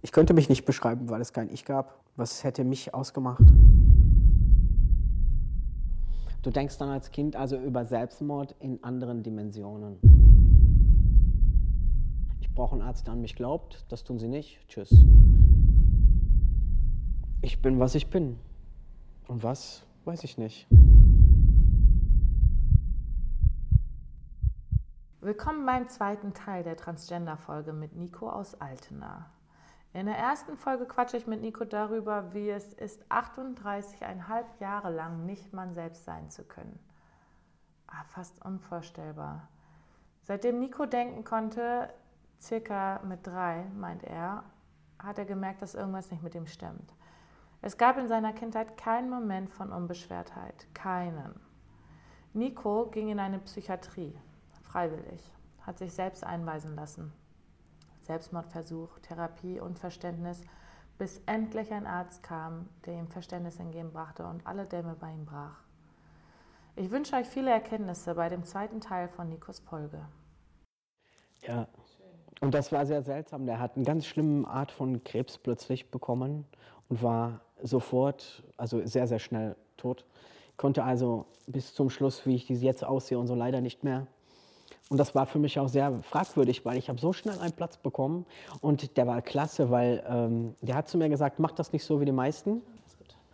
Ich könnte mich nicht beschreiben, weil es kein Ich gab. Was hätte mich ausgemacht? Du denkst dann als Kind also über Selbstmord in anderen Dimensionen. Ich brauche einen Arzt, der an mich glaubt. Das tun sie nicht. Tschüss. Ich bin, was ich bin. Und was, weiß ich nicht. Willkommen beim zweiten Teil der Transgender-Folge mit Nico aus Altena. In der ersten Folge quatsche ich mit Nico darüber, wie es ist, 38,5 Jahre lang nicht man selbst sein zu können. Ah, fast unvorstellbar. Seitdem Nico denken konnte, circa mit drei, meint er, hat er gemerkt, dass irgendwas nicht mit ihm stimmt. Es gab in seiner Kindheit keinen Moment von Unbeschwertheit. Keinen. Nico ging in eine Psychiatrie freiwillig, hat sich selbst einweisen lassen. Selbstmordversuch, Therapie und Verständnis, bis endlich ein Arzt kam, der ihm Verständnis entgegenbrachte und alle Dämme bei ihm brach. Ich wünsche euch viele Erkenntnisse bei dem zweiten Teil von Nikos Folge. Ja, und das war sehr seltsam. Der hat eine ganz schlimme Art von Krebs plötzlich bekommen und war sofort, also sehr, sehr schnell tot. Konnte also bis zum Schluss, wie ich jetzt aussehe und so leider nicht mehr und das war für mich auch sehr fragwürdig, weil ich habe so schnell einen Platz bekommen und der war klasse, weil ähm, der hat zu mir gesagt, mach das nicht so wie die meisten.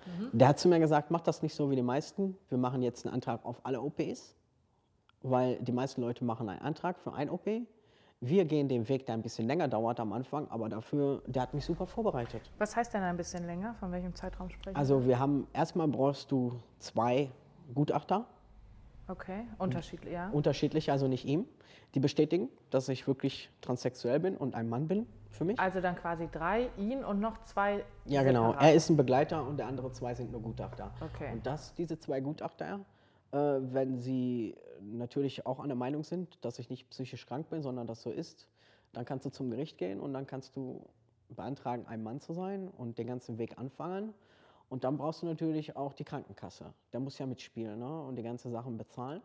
Mhm. Der hat zu mir gesagt, mach das nicht so wie die meisten. Wir machen jetzt einen Antrag auf alle OPs, weil die meisten Leute machen einen Antrag für ein OP. Wir gehen den Weg, der ein bisschen länger dauert am Anfang, aber dafür, der hat mich super vorbereitet. Was heißt denn ein bisschen länger? Von welchem Zeitraum sprechen Also wir haben, erstmal brauchst du zwei Gutachter Okay, unterschiedlich, ja. Unterschiedlich, also nicht ihm. Die bestätigen, dass ich wirklich transsexuell bin und ein Mann bin für mich. Also dann quasi drei, ihn und noch zwei. Ja, genau. Er ist ein Begleiter und der andere zwei sind nur Gutachter. Okay. Und das, diese zwei Gutachter, äh, wenn sie natürlich auch an der Meinung sind, dass ich nicht psychisch krank bin, sondern das so ist, dann kannst du zum Gericht gehen und dann kannst du beantragen, ein Mann zu sein und den ganzen Weg anfangen. Und dann brauchst du natürlich auch die Krankenkasse. Der muss ja mitspielen ne? und die ganzen Sachen bezahlen.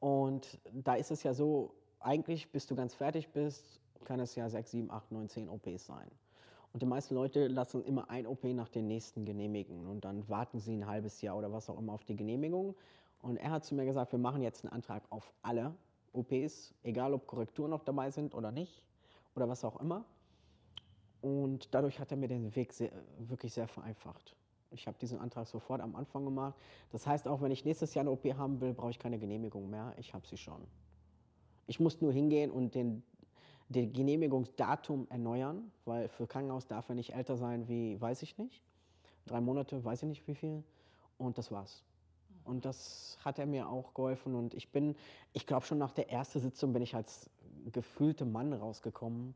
Und da ist es ja so, eigentlich bis du ganz fertig bist, kann es ja 6, 7, 8, 9, 10 OPs sein. Und die meisten Leute lassen immer ein OP nach dem nächsten genehmigen und dann warten sie ein halbes Jahr oder was auch immer auf die Genehmigung. Und er hat zu mir gesagt, wir machen jetzt einen Antrag auf alle OPs, egal ob Korrekturen noch dabei sind oder nicht oder was auch immer. Und dadurch hat er mir den Weg sehr, wirklich sehr vereinfacht. Ich habe diesen Antrag sofort am Anfang gemacht. Das heißt, auch wenn ich nächstes Jahr eine OP haben will, brauche ich keine Genehmigung mehr. Ich habe sie schon. Ich muss nur hingehen und den, den Genehmigungsdatum erneuern, weil für Krankenhaus darf er nicht älter sein wie, weiß ich nicht, drei Monate, weiß ich nicht wie viel. Und das war's. Und das hat er mir auch geholfen. Und ich bin, ich glaube schon nach der ersten Sitzung bin ich als gefühlte Mann rausgekommen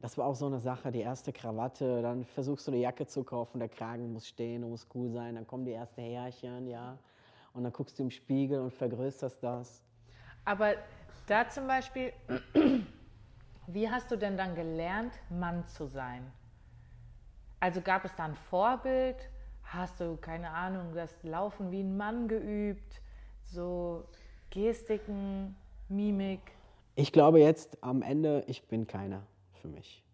das war auch so eine Sache, die erste Krawatte, dann versuchst du eine Jacke zu kaufen, der Kragen muss stehen, muss cool sein, dann kommen die ersten Härchen, ja, und dann guckst du im Spiegel und vergrößerst das. Aber da zum Beispiel, wie hast du denn dann gelernt, Mann zu sein? Also gab es da ein Vorbild? Hast du, keine Ahnung, das Laufen wie ein Mann geübt? So Gestiken, Mimik? Ich glaube jetzt am Ende, ich bin keiner für mich.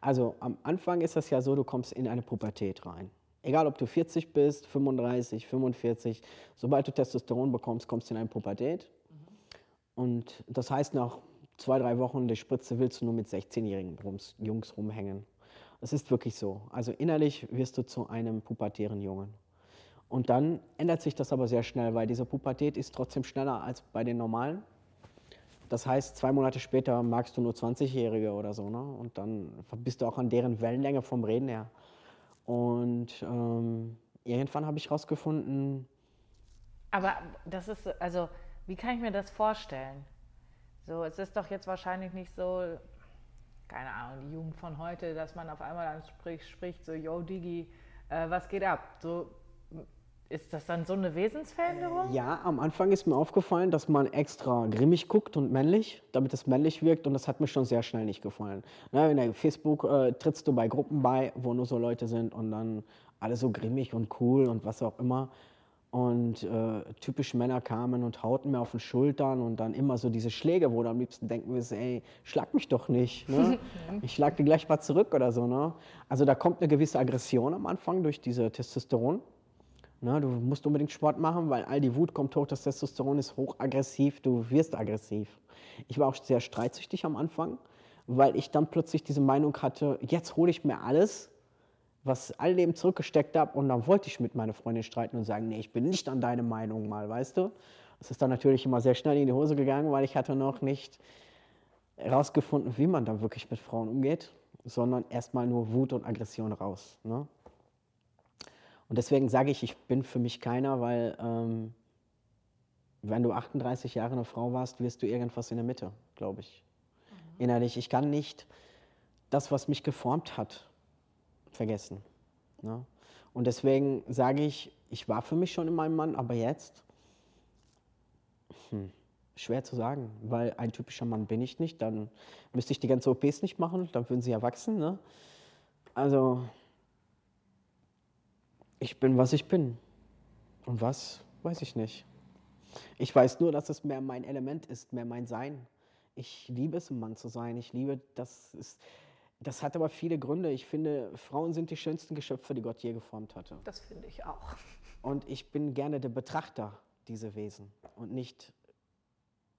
Also am Anfang ist das ja so, du kommst in eine Pubertät rein. Egal, ob du 40 bist, 35, 45, sobald du Testosteron bekommst, kommst du in eine Pubertät. Und das heißt, nach zwei, drei Wochen die Spritze willst du nur mit 16-jährigen Jungs rumhängen. Das ist wirklich so. Also innerlich wirst du zu einem pubertären Jungen. Und dann ändert sich das aber sehr schnell, weil diese Pubertät ist trotzdem schneller als bei den normalen. Das heißt, zwei Monate später magst du nur 20-Jährige oder so, ne? Und dann bist du auch an deren Wellenlänge vom Reden her. Und ähm, irgendwann habe ich rausgefunden. Aber das ist, also, wie kann ich mir das vorstellen? So, es ist doch jetzt wahrscheinlich nicht so, keine Ahnung, die Jugend von heute, dass man auf einmal dann spricht, spricht so, yo, Digi, äh, was geht ab? So, ist das dann so eine Wesensveränderung? Ja, am Anfang ist mir aufgefallen, dass man extra grimmig guckt und männlich, damit es männlich wirkt und das hat mir schon sehr schnell nicht gefallen. Ne, in Facebook äh, trittst du bei Gruppen bei, wo nur so Leute sind und dann alle so grimmig und cool und was auch immer. Und äh, typisch Männer kamen und hauten mir auf den Schultern und dann immer so diese Schläge, wo du am liebsten denken wirst, ey, schlag mich doch nicht. Ne? ich schlag dir gleich mal zurück oder so. Ne? Also da kommt eine gewisse Aggression am Anfang durch diese Testosteron. Ne? Du musst unbedingt Sport machen, weil all die Wut kommt hoch, das Testosteron ist hochaggressiv, du wirst aggressiv. Ich war auch sehr streitsüchtig am Anfang, weil ich dann plötzlich diese Meinung hatte, jetzt hole ich mir alles was all dem zurückgesteckt habe und dann wollte ich mit meiner Freundin streiten und sagen, nee, ich bin nicht an deine Meinung mal, weißt du? Das ist dann natürlich immer sehr schnell in die Hose gegangen, weil ich hatte noch nicht herausgefunden, wie man dann wirklich mit Frauen umgeht, sondern erstmal nur Wut und Aggression raus. Ne? Und deswegen sage ich, ich bin für mich keiner, weil ähm, wenn du 38 Jahre eine Frau warst, wirst du irgendwas in der Mitte, glaube ich. Mhm. Innerlich. Ich kann nicht das, was mich geformt hat, vergessen. Ne? Und deswegen sage ich, ich war für mich schon in meinem Mann, aber jetzt, hm, schwer zu sagen, weil ein typischer Mann bin ich nicht, dann müsste ich die ganze OPs nicht machen, dann würden sie ja wachsen. Ne? Also, ich bin, was ich bin. Und was, weiß ich nicht. Ich weiß nur, dass es mehr mein Element ist, mehr mein Sein. Ich liebe es, ein Mann zu sein. Ich liebe, dass es das hat aber viele Gründe. Ich finde, Frauen sind die schönsten Geschöpfe, die Gott je geformt hatte. Das finde ich auch. Und ich bin gerne der Betrachter dieser Wesen und nicht,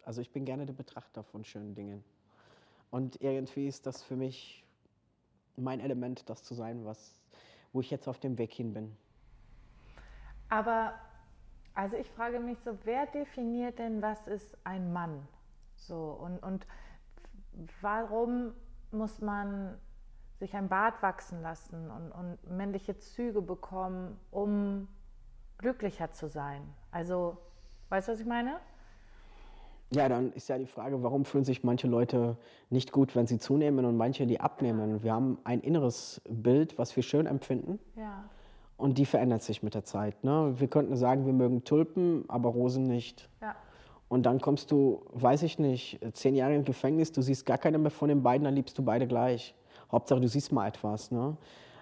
also ich bin gerne der Betrachter von schönen Dingen. Und irgendwie ist das für mich mein Element, das zu sein, was, wo ich jetzt auf dem Weg hin bin. Aber, also ich frage mich so, wer definiert denn, was ist ein Mann? So, und, und warum muss man sich ein Bart wachsen lassen und, und männliche Züge bekommen, um glücklicher zu sein. Also, weißt du, was ich meine? Ja, dann ist ja die Frage, warum fühlen sich manche Leute nicht gut, wenn sie zunehmen und manche, die abnehmen. Wir haben ein inneres Bild, was wir schön empfinden. Ja. Und die verändert sich mit der Zeit. Ne? Wir könnten sagen, wir mögen Tulpen, aber Rosen nicht. Ja. Und dann kommst du, weiß ich nicht, zehn Jahre im Gefängnis, du siehst gar keinen mehr von den beiden, dann liebst du beide gleich. Hauptsache, du siehst mal etwas. Ne?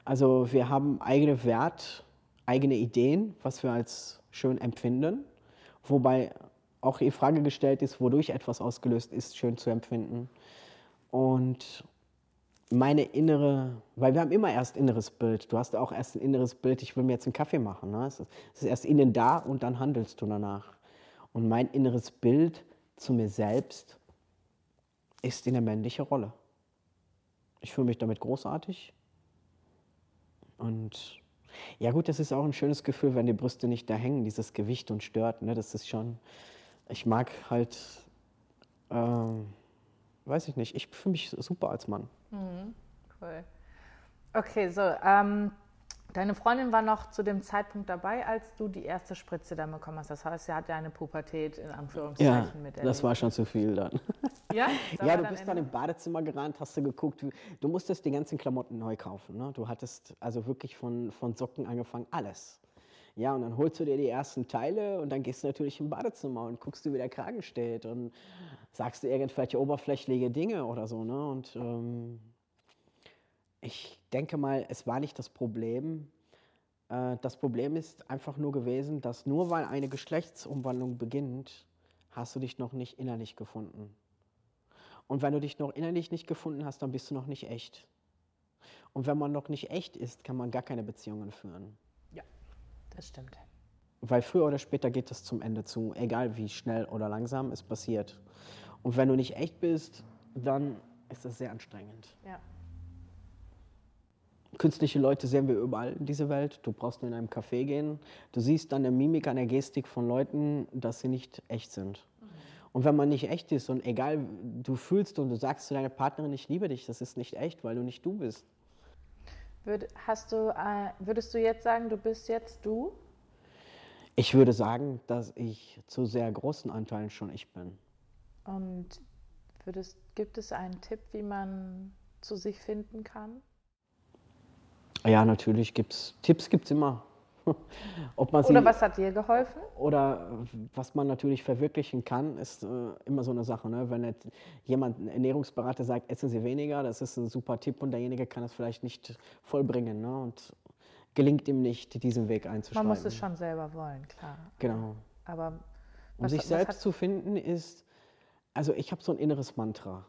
Also wir haben eigene Wert, eigene Ideen, was wir als schön empfinden. Wobei auch die Frage gestellt ist, wodurch etwas ausgelöst ist, schön zu empfinden. Und meine innere, weil wir haben immer erst inneres Bild. Du hast auch erst ein inneres Bild, ich will mir jetzt einen Kaffee machen. Ne? Es ist erst innen da und dann handelst du danach. Und mein inneres Bild zu mir selbst ist in der männlichen Rolle. Ich fühle mich damit großartig. Und ja gut, das ist auch ein schönes Gefühl, wenn die Brüste nicht da hängen, dieses Gewicht und stört. Ne? Das ist schon, ich mag halt, äh, weiß ich nicht, ich fühle mich super als Mann. Mhm, cool. Okay, so, ähm, Deine Freundin war noch zu dem Zeitpunkt dabei, als du die erste Spritze dann bekommen hast. Das heißt, sie hatte eine Pubertät in Anführungszeichen ja, mit Das war schon zu viel dann. Ja? ja, du bist dann, dann im Badezimmer gerannt, hast du geguckt. Du musstest die ganzen Klamotten neu kaufen. Ne? Du hattest also wirklich von, von Socken angefangen, alles. Ja, und dann holst du dir die ersten Teile und dann gehst du natürlich im Badezimmer und guckst du, wie der Kragen steht und sagst du irgendwelche oberflächliche Dinge oder so. Ne? Und ähm, ich denke mal, es war nicht das Problem. Äh, das Problem ist einfach nur gewesen, dass nur weil eine Geschlechtsumwandlung beginnt, hast du dich noch nicht innerlich gefunden. Und wenn du dich noch innerlich nicht gefunden hast, dann bist du noch nicht echt. Und wenn man noch nicht echt ist, kann man gar keine Beziehungen führen. Das stimmt. Weil früher oder später geht das zum Ende zu, egal wie schnell oder langsam es passiert. Und wenn du nicht echt bist, dann ist das sehr anstrengend. Ja. Künstliche Leute sehen wir überall in dieser Welt. Du brauchst nur in einem Café gehen. Du siehst an der Mimik, an der Gestik von Leuten, dass sie nicht echt sind. Mhm. Und wenn man nicht echt ist und egal, du fühlst und du sagst zu deiner Partnerin, ich liebe dich, das ist nicht echt, weil du nicht du bist. Würd, hast du, äh, würdest du jetzt sagen, du bist jetzt du? Ich würde sagen, dass ich zu sehr großen Anteilen schon ich bin. Und würdest, gibt es einen Tipp, wie man zu sich finden kann? Ja, natürlich gibt es Tipps, gibt es immer. Oder was hat dir geholfen? Oder was man natürlich verwirklichen kann, ist äh, immer so eine Sache. Ne? Wenn jemand, ein Ernährungsberater sagt, essen Sie weniger, das ist ein super Tipp und derjenige kann es vielleicht nicht vollbringen. Ne? Und gelingt ihm nicht, diesen Weg einzuschlagen. Man muss es schon selber wollen, klar. Genau. Aber Um was- sich was selbst zu finden ist, also ich habe so ein inneres Mantra.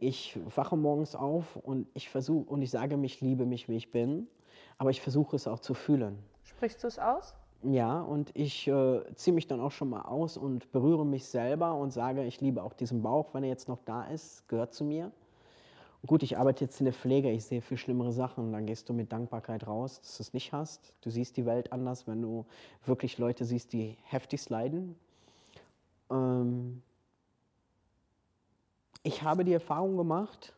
Ich wache morgens auf und ich versuche und ich sage mich, ich liebe mich, wie ich bin, aber ich versuche es auch zu fühlen. Sprichst du es aus? Ja, und ich äh, ziehe mich dann auch schon mal aus und berühre mich selber und sage, ich liebe auch diesen Bauch, wenn er jetzt noch da ist, gehört zu mir. Gut, ich arbeite jetzt in der Pflege, ich sehe viel schlimmere Sachen. Dann gehst du mit Dankbarkeit raus, dass du es nicht hast. Du siehst die Welt anders, wenn du wirklich Leute siehst, die heftigst leiden. Ähm ich habe die Erfahrung gemacht,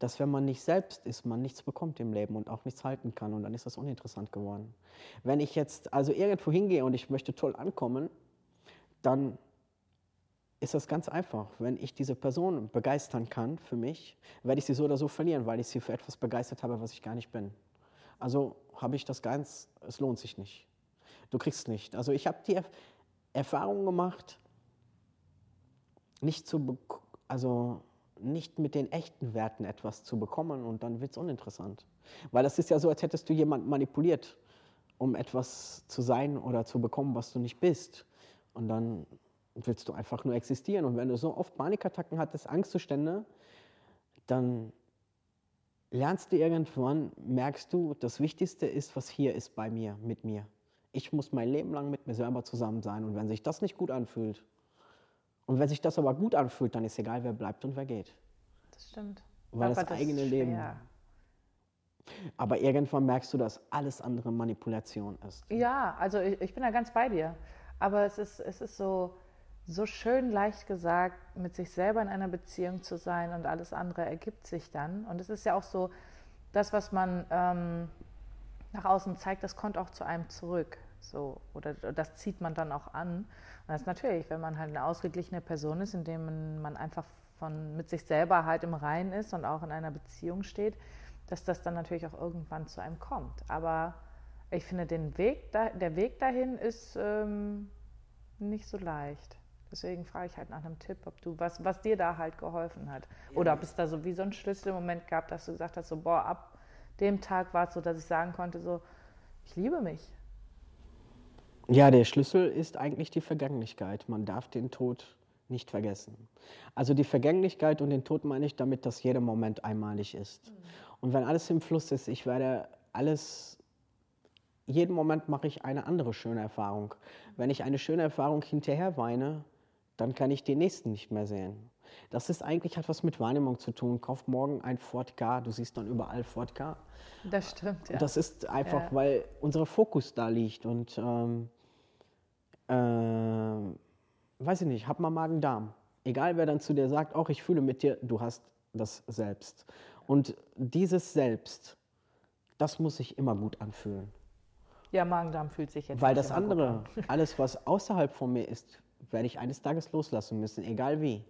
dass wenn man nicht selbst ist, man nichts bekommt im Leben und auch nichts halten kann. Und dann ist das uninteressant geworden. Wenn ich jetzt also irgendwo hingehe und ich möchte toll ankommen, dann ist das ganz einfach. Wenn ich diese Person begeistern kann für mich, werde ich sie so oder so verlieren, weil ich sie für etwas begeistert habe, was ich gar nicht bin. Also habe ich das ganz, es lohnt sich nicht. Du kriegst nicht. Also ich habe die Erf Erfahrung gemacht, nicht zu, also nicht mit den echten Werten etwas zu bekommen und dann wird es uninteressant. Weil das ist ja so, als hättest du jemanden manipuliert, um etwas zu sein oder zu bekommen, was du nicht bist. Und dann willst du einfach nur existieren. Und wenn du so oft Panikattacken hattest, Angstzustände, dann lernst du irgendwann, merkst du, das Wichtigste ist, was hier ist bei mir, mit mir. Ich muss mein Leben lang mit mir selber zusammen sein. Und wenn sich das nicht gut anfühlt, und wenn sich das aber gut anfühlt, dann ist egal, wer bleibt und wer geht. Das stimmt. Weil Aber das eigene Leben. schwer. Aber irgendwann merkst du, dass alles andere Manipulation ist. Ja, also ich, ich bin da ganz bei dir. Aber es ist, es ist so, so schön leicht gesagt, mit sich selber in einer Beziehung zu sein und alles andere ergibt sich dann. Und es ist ja auch so, das, was man ähm, nach außen zeigt, das kommt auch zu einem zurück. So, oder das zieht man dann auch an. Und das ist natürlich, wenn man halt eine ausgeglichene Person ist, indem man, man einfach von, mit sich selber halt im Reinen ist und auch in einer Beziehung steht, dass das dann natürlich auch irgendwann zu einem kommt. Aber ich finde, den Weg da, der Weg dahin ist ähm, nicht so leicht. Deswegen frage ich halt nach einem Tipp, ob du was, was dir da halt geholfen hat. Oder ob es da so wie so einen Schlüsselmoment gab, dass du gesagt hast, so boah, ab dem Tag war es so, dass ich sagen konnte, so, ich liebe mich. Ja, der Schlüssel ist eigentlich die Vergänglichkeit. Man darf den Tod nicht vergessen. Also die Vergänglichkeit und den Tod meine ich damit, dass jeder Moment einmalig ist. Und wenn alles im Fluss ist, ich werde alles, jeden Moment mache ich eine andere schöne Erfahrung. Wenn ich eine schöne Erfahrung hinterher weine, dann kann ich den nächsten nicht mehr sehen. Das ist eigentlich hat was mit Wahrnehmung zu tun. Kauf morgen ein Ford K, du siehst dann überall Ford K. Das stimmt, ja. Das ist einfach, Ja. weil unser Fokus da liegt. Und ähm, ähm, weiß ich nicht, hab mal Magen-Darm. Egal wer dann zu dir sagt, auch ich fühle mit dir, du hast das Selbst. Und dieses Selbst, das muss sich immer gut anfühlen. ja, Magen-Darm fühlt sich jetzt Weil das andere, an. alles was außerhalb von mir ist, werde ich eines Tages loslassen müssen, egal wie.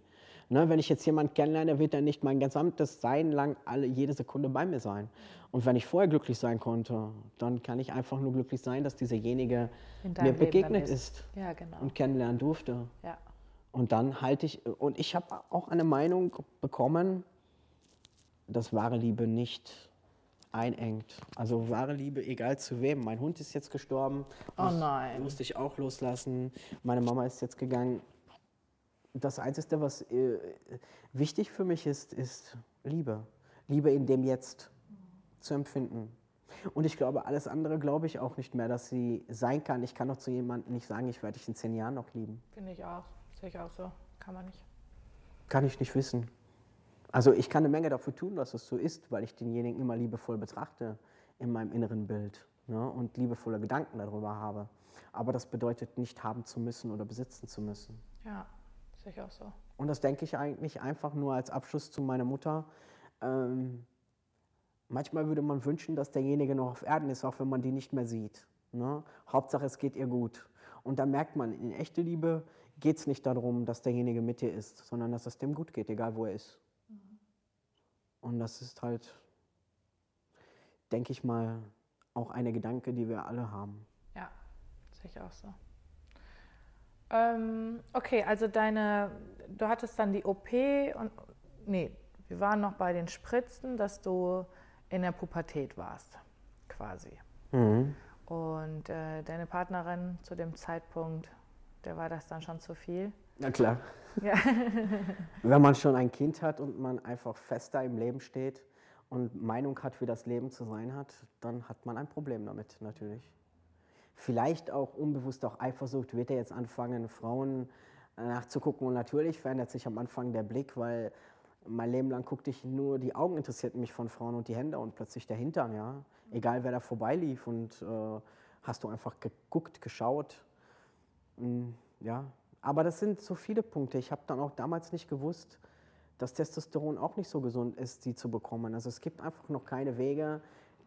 Ne, wenn ich jetzt jemanden kennenlerne, wird er nicht mein gesamtes Sein lang alle, jede Sekunde bei mir sein. Und wenn ich vorher glücklich sein konnte, dann kann ich einfach nur glücklich sein, dass dieserjenige mir Leben begegnet ist. ist Ja, genau. und kennenlernen durfte. ja. Und dann halte ich, und ich habe auch eine Meinung bekommen, dass wahre Liebe nicht einengt. Also wahre Liebe, egal zu wem. Mein Hund ist jetzt gestorben. Oh nein. Musste ich auch loslassen. Meine Mama ist jetzt gegangen. Das Einzige, was äh, wichtig für mich ist, ist Liebe. Liebe in dem Jetzt zu empfinden. Und ich glaube, alles andere glaube ich auch nicht mehr, dass sie sein kann. Ich kann doch zu jemandem nicht sagen, ich werde dich in zehn Jahren noch lieben. Finde ich auch. Sehe ich auch so. Kann man nicht. Kann ich nicht wissen. Also ich kann eine Menge dafür tun, dass es so ist, weil ich denjenigen immer liebevoll betrachte in meinem inneren Bild ne, und liebevolle Gedanken darüber habe. Aber das bedeutet nicht haben zu müssen oder besitzen zu müssen. Ja, sehe ich auch so. Und das denke ich eigentlich einfach nur als Abschluss zu meiner Mutter. Ähm, manchmal würde man wünschen, dass derjenige noch auf Erden ist, auch wenn man die nicht mehr sieht. Ne? Hauptsache, es geht ihr gut. Und da merkt man, in echte Liebe geht es nicht darum, dass derjenige mit dir ist, sondern dass es dem gut geht, egal wo er ist. Und das ist halt, denke ich mal, auch eine Gedanke, die wir alle haben. Ja, sehe ich auch so. Ähm, okay, also deine, du hattest dann die OP und, nee, wir waren noch bei den Spritzen, dass du in der Pubertät warst, quasi. Mhm. Und äh, deine Partnerin zu dem Zeitpunkt, der war das dann schon zu viel? Na klar. Ja. Wenn man schon ein Kind hat und man einfach fester im Leben steht und Meinung hat, wie das Leben zu sein hat, dann hat man ein Problem damit natürlich. Vielleicht auch unbewusst auch Eifersucht, wird er jetzt anfangen, Frauen äh, nachzugucken. Und natürlich verändert sich am Anfang der Blick, weil mein Leben lang guckte ich nur, die Augen interessierten mich von Frauen und die Hände und plötzlich der Hintern, ja. Egal wer da vorbeilief und äh, hast du einfach geguckt, geschaut. Mm, ja, aber das sind so viele Punkte. Ich habe dann auch damals nicht gewusst, dass Testosteron auch nicht so gesund ist, sie zu bekommen. Also es gibt einfach noch keine Wege,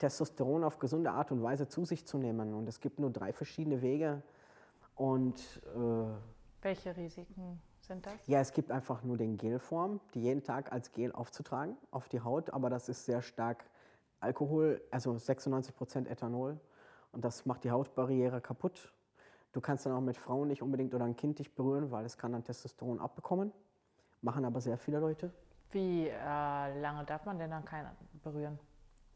Testosteron auf gesunde Art und Weise zu sich zu nehmen. Und es gibt nur drei verschiedene Wege. Und äh, welche Risiken sind das? Ja, es gibt einfach nur den Gelform, die jeden Tag als Gel aufzutragen auf die Haut, aber das ist sehr stark Alkohol, also 96 Prozent Ethanol. Und das macht die Hautbarriere kaputt. Du kannst dann auch mit Frauen nicht unbedingt oder ein Kind dich berühren, weil es kann dann Testosteron abbekommen. Machen aber sehr viele Leute. Wie äh, lange darf man denn dann keinen berühren?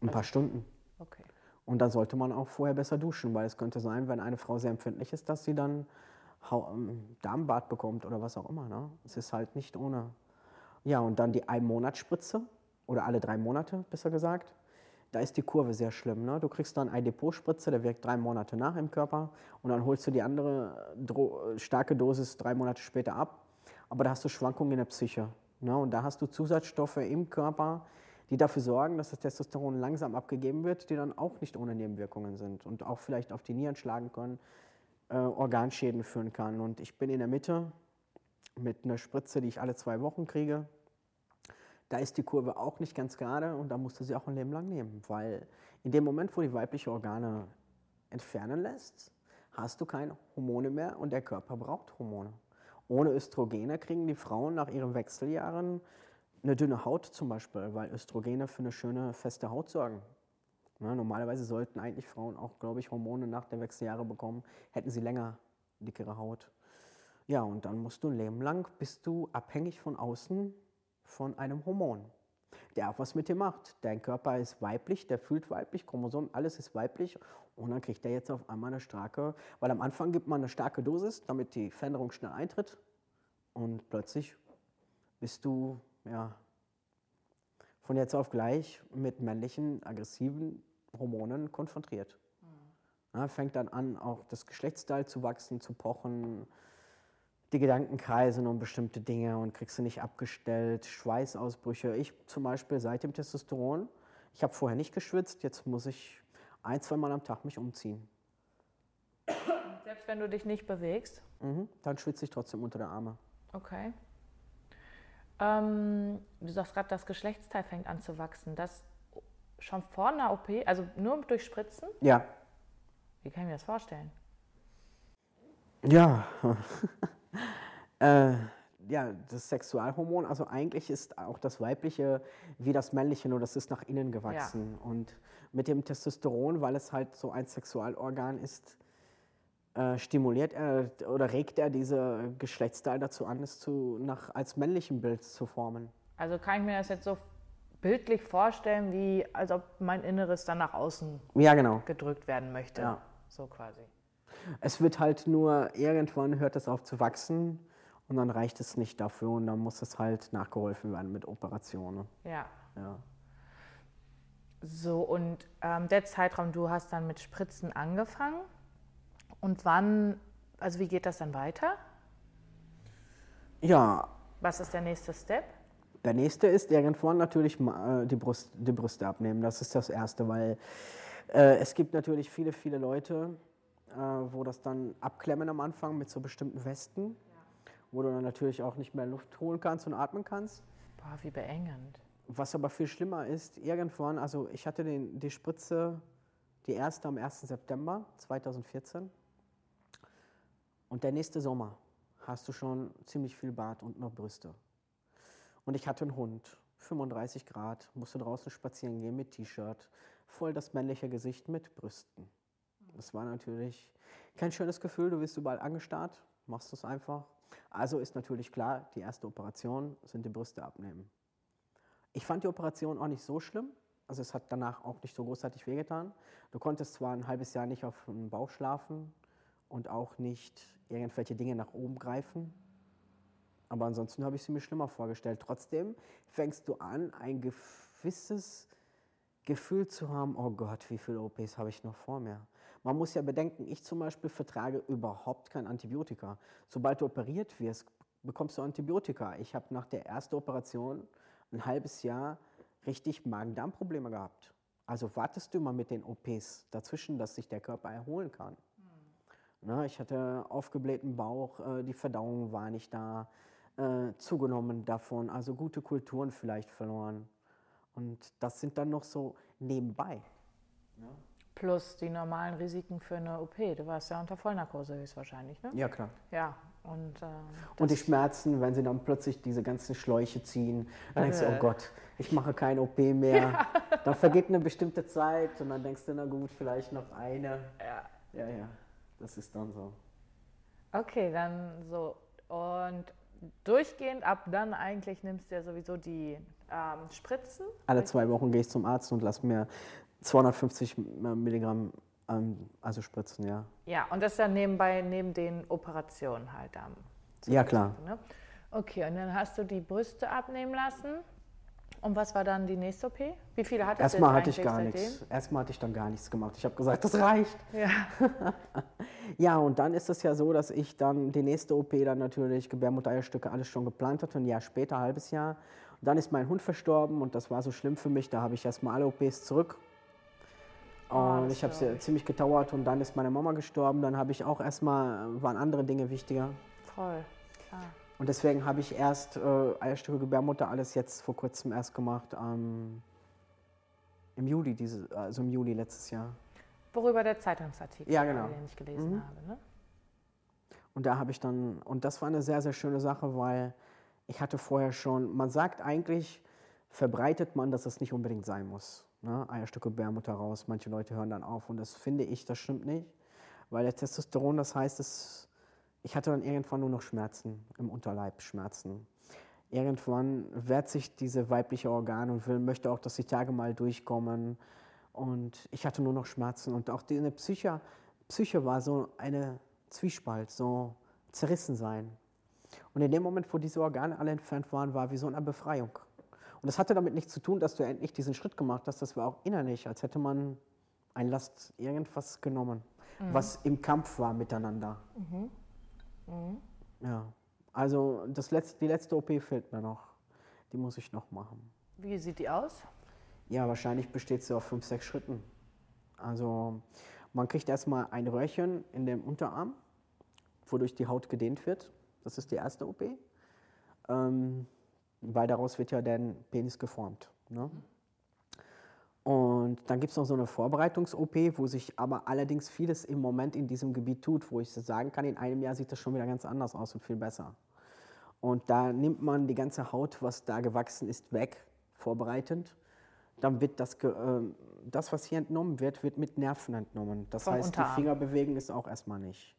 Ein paar Stunden. Okay. Und dann sollte man auch vorher besser duschen, weil es könnte sein, wenn eine Frau sehr empfindlich ist, dass sie dann ähm, Darmbad bekommt oder was auch immer. Ne? Es ist halt nicht ohne. Ja, und dann die Ein-Monats-Spritze oder alle drei Monate, besser gesagt. Da ist die Kurve sehr schlimm. Ne? Du kriegst dann eine Depotspritze, der wirkt drei Monate nach im Körper und dann holst du die andere Dro starke Dosis drei Monate später ab. Aber da hast du Schwankungen in der Psyche. Ne? Und da hast du Zusatzstoffe im Körper, die dafür sorgen, dass das Testosteron langsam abgegeben wird, die dann auch nicht ohne Nebenwirkungen sind und auch vielleicht auf die Nieren schlagen können, äh, Organschäden führen kann. Und ich bin in der Mitte mit einer Spritze, die ich alle zwei Wochen kriege. Da ist die Kurve auch nicht ganz gerade und da musst du sie auch ein Leben lang nehmen, weil in dem Moment, wo die weibliche Organe entfernen lässt, hast du keine Hormone mehr und der Körper braucht Hormone. Ohne Östrogene kriegen die Frauen nach ihren Wechseljahren eine dünne Haut zum Beispiel, weil Östrogene für eine schöne, feste Haut sorgen. Ja, normalerweise sollten eigentlich Frauen auch, glaube ich, Hormone nach der Wechseljahre bekommen, hätten sie länger dickere Haut. Ja, und dann musst du ein Leben lang, bist du abhängig von außen von einem Hormon, der auch was mit dir macht. Dein Körper ist weiblich, der fühlt weiblich, Chromosom, alles ist weiblich und dann kriegt er jetzt auf einmal eine starke, weil am Anfang gibt man eine starke Dosis, damit die Veränderung schnell eintritt und plötzlich bist du, ja, von jetzt auf gleich mit männlichen, aggressiven Hormonen konfrontiert. Mhm. Ja, fängt dann an, auch das Geschlechtsteil zu wachsen, zu pochen, die Gedanken kreisen um bestimmte Dinge und kriegst du nicht abgestellt, Schweißausbrüche. Ich zum Beispiel seit dem Testosteron, ich habe vorher nicht geschwitzt, jetzt muss ich ein, zwei Mal am Tag mich umziehen. Selbst wenn du dich nicht bewegst? Mhm, dann schwitze ich trotzdem unter der Arme. Okay. Ähm, du sagst gerade, das Geschlechtsteil fängt an zu wachsen. Das schon vor einer OP, also nur durch Spritzen? Ja. Wie kann ich mir das vorstellen? Ja. äh, ja, das Sexualhormon, also eigentlich ist auch das weibliche wie das männliche, nur das ist nach innen gewachsen. Ja. Und mit dem Testosteron, weil es halt so ein Sexualorgan ist, äh, stimuliert er oder regt er diese Geschlechtsteile dazu an, es zu, nach, als männlichen Bild zu formen. Also kann ich mir das jetzt so bildlich vorstellen, wie als ob mein Inneres dann nach außen ja, genau. gedrückt werden möchte. Ja. So quasi. Es wird halt nur, irgendwann hört es auf zu wachsen und dann reicht es nicht dafür und dann muss es halt nachgeholfen werden mit Operationen. Ja. ja. So, und ähm, der Zeitraum, du hast dann mit Spritzen angefangen. Und wann, also wie geht das dann weiter? Ja. Was ist der nächste Step? Der nächste ist irgendwann natürlich äh, die, Brust, die Brüste abnehmen. Das ist das Erste, weil äh, es gibt natürlich viele, viele Leute, äh, wo das dann abklemmen am Anfang mit so bestimmten Westen, ja. wo du dann natürlich auch nicht mehr Luft holen kannst und atmen kannst. Boah, wie beengend. Was aber viel schlimmer ist, irgendwann, also ich hatte den, die Spritze, die erste am 1. September 2014 und der nächste Sommer hast du schon ziemlich viel Bart und noch Brüste. Und ich hatte einen Hund, 35 Grad, musste draußen spazieren gehen mit T-Shirt, voll das männliche Gesicht mit Brüsten. Das war natürlich kein schönes Gefühl, du wirst überall angestarrt, machst es einfach. Also ist natürlich klar, die erste Operation sind die Brüste abnehmen. Ich fand die Operation auch nicht so schlimm, Also es hat danach auch nicht so großartig wehgetan. Du konntest zwar ein halbes Jahr nicht auf dem Bauch schlafen und auch nicht irgendwelche Dinge nach oben greifen. Aber ansonsten habe ich sie mir schlimmer vorgestellt. Trotzdem fängst du an, ein gewisses Gefühl zu haben, oh Gott, wie viele OPs habe ich noch vor mir. Man muss ja bedenken, ich zum Beispiel vertrage überhaupt kein Antibiotika. Sobald du operiert wirst, bekommst du Antibiotika. Ich habe nach der ersten Operation ein halbes Jahr richtig Magen-Darm-Probleme gehabt. Also wartest du mal mit den OPs dazwischen, dass sich der Körper erholen kann. Mhm. ich hatte aufgeblähten Bauch, äh, die Verdauung war nicht da, äh, zugenommen davon, also gute Kulturen vielleicht verloren. Und das sind dann noch so nebenbei. Ja. Plus die normalen Risiken für eine OP. Du warst ja unter Vollnarkose höchstwahrscheinlich, ne? Ja, klar. Ja, und, äh, und die Schmerzen, wenn sie dann plötzlich diese ganzen Schläuche ziehen, dann denkst du, oh Gott, ich mache keine OP mehr. Ja. Dann vergeht eine bestimmte Zeit und dann denkst du, na gut, vielleicht noch eine. Ja. Ja, ja, das ist dann so. Okay, dann so. Und durchgehend ab dann eigentlich nimmst du ja sowieso die ähm, Spritzen. Alle zwei Wochen gehe ich zum Arzt und lass mir 250 Milligramm ähm, also Spritzen, ja. Ja, und das dann nebenbei, neben den Operationen halt dann. Ja, klar. Ne? Okay, und dann hast du die Brüste abnehmen lassen. Und was war dann die nächste OP? Wie viele hattest Erstmal hatte ich gar seitdem? nichts. Erstmal hatte ich dann gar nichts gemacht. Ich habe gesagt, das reicht. Ja. ja, und dann ist es ja so, dass ich dann die nächste OP dann natürlich Gebärmuttereierstücke alles schon geplant hatte, ein Jahr später, ein halbes Jahr. Und dann ist mein Hund verstorben und das war so schlimm für mich. Da habe ich erstmal alle OPs zurück Oh, und ich habe es ziemlich gedauert und dann ist meine Mama gestorben. Dann habe ich auch erstmal, waren andere Dinge wichtiger. Voll, klar. Und deswegen habe ich erst äh, Eierstücke Gebärmutter alles jetzt vor kurzem erst gemacht. Ähm, Im Juli, diese, also im Juli letztes Jahr. Worüber der Zeitungsartikel, ja, genau. den ich gelesen mhm. habe. Ne? Und da habe ich dann, und das war eine sehr, sehr schöne Sache, weil ich hatte vorher schon, man sagt eigentlich, verbreitet man, dass es nicht unbedingt sein muss ne, Eierstücke Bärmutter raus. Manche Leute hören dann auf und das finde ich, das stimmt nicht. Weil der Testosteron, das heißt, es, ich hatte dann irgendwann nur noch Schmerzen im Unterleib, Schmerzen. Irgendwann wehrt sich diese weibliche Organ und will, möchte auch, dass die Tage mal durchkommen. Und ich hatte nur noch Schmerzen. Und auch die Psyche, Psyche war so eine Zwiespalt, so zerrissen sein. Und in dem Moment, wo diese Organe alle entfernt waren, war wie so eine Befreiung. Und das hatte damit nichts zu tun, dass du endlich diesen Schritt gemacht hast. Das war auch innerlich, als hätte man ein Last irgendwas genommen, mhm. was im Kampf war miteinander. Mhm. Mhm. Ja, also das letzte, die letzte OP fehlt mir noch. Die muss ich noch machen. Wie sieht die aus? Ja, wahrscheinlich besteht sie aus fünf, sechs Schritten. Also man kriegt erstmal ein Röhrchen in dem Unterarm, wodurch die Haut gedehnt wird. Das ist die erste OP. Ähm, weil daraus wird ja der Penis geformt. Ne? Und dann gibt es noch so eine Vorbereitungs-OP, wo sich aber allerdings vieles im Moment in diesem Gebiet tut, wo ich sagen kann, in einem Jahr sieht das schon wieder ganz anders aus und viel besser. Und da nimmt man die ganze Haut, was da gewachsen ist, weg, vorbereitend. Dann wird das, äh, das was hier entnommen wird, wird mit Nerven entnommen. Das Vom heißt, Unterarm. die Finger bewegen ist auch erstmal nicht.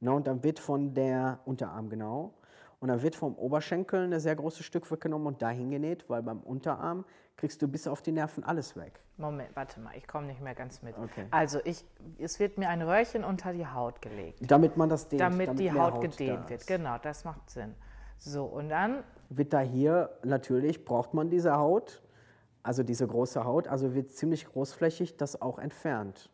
Ne, und dann wird von der Unterarm genau und dann wird vom Oberschenkel ein sehr großes Stück weggenommen und dahin genäht, weil beim Unterarm kriegst du bis auf die Nerven alles weg. Moment, warte mal, ich komme nicht mehr ganz mit. Okay. Also ich, es wird mir ein Röhrchen unter die Haut gelegt. Damit man das dehnt. Damit, damit die Haut, Haut gedehnt wird, genau, das macht Sinn. So, und dann? Wird da hier, natürlich braucht man diese Haut, also diese große Haut, also wird ziemlich großflächig das auch entfernt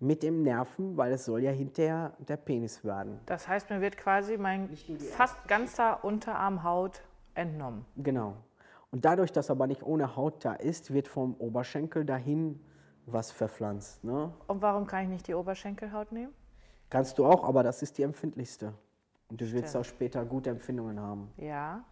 mit dem Nerven, weil es soll ja hinterher der Penis werden. Das heißt, mir wird quasi mein fast ganzer Unterarmhaut entnommen. Genau. Und dadurch, dass aber nicht ohne Haut da ist, wird vom Oberschenkel dahin was verpflanzt. Ne? Und warum kann ich nicht die Oberschenkelhaut nehmen? Kannst du auch, aber das ist die empfindlichste. Und du Stimmt. wirst auch später gute Empfindungen haben. Ja.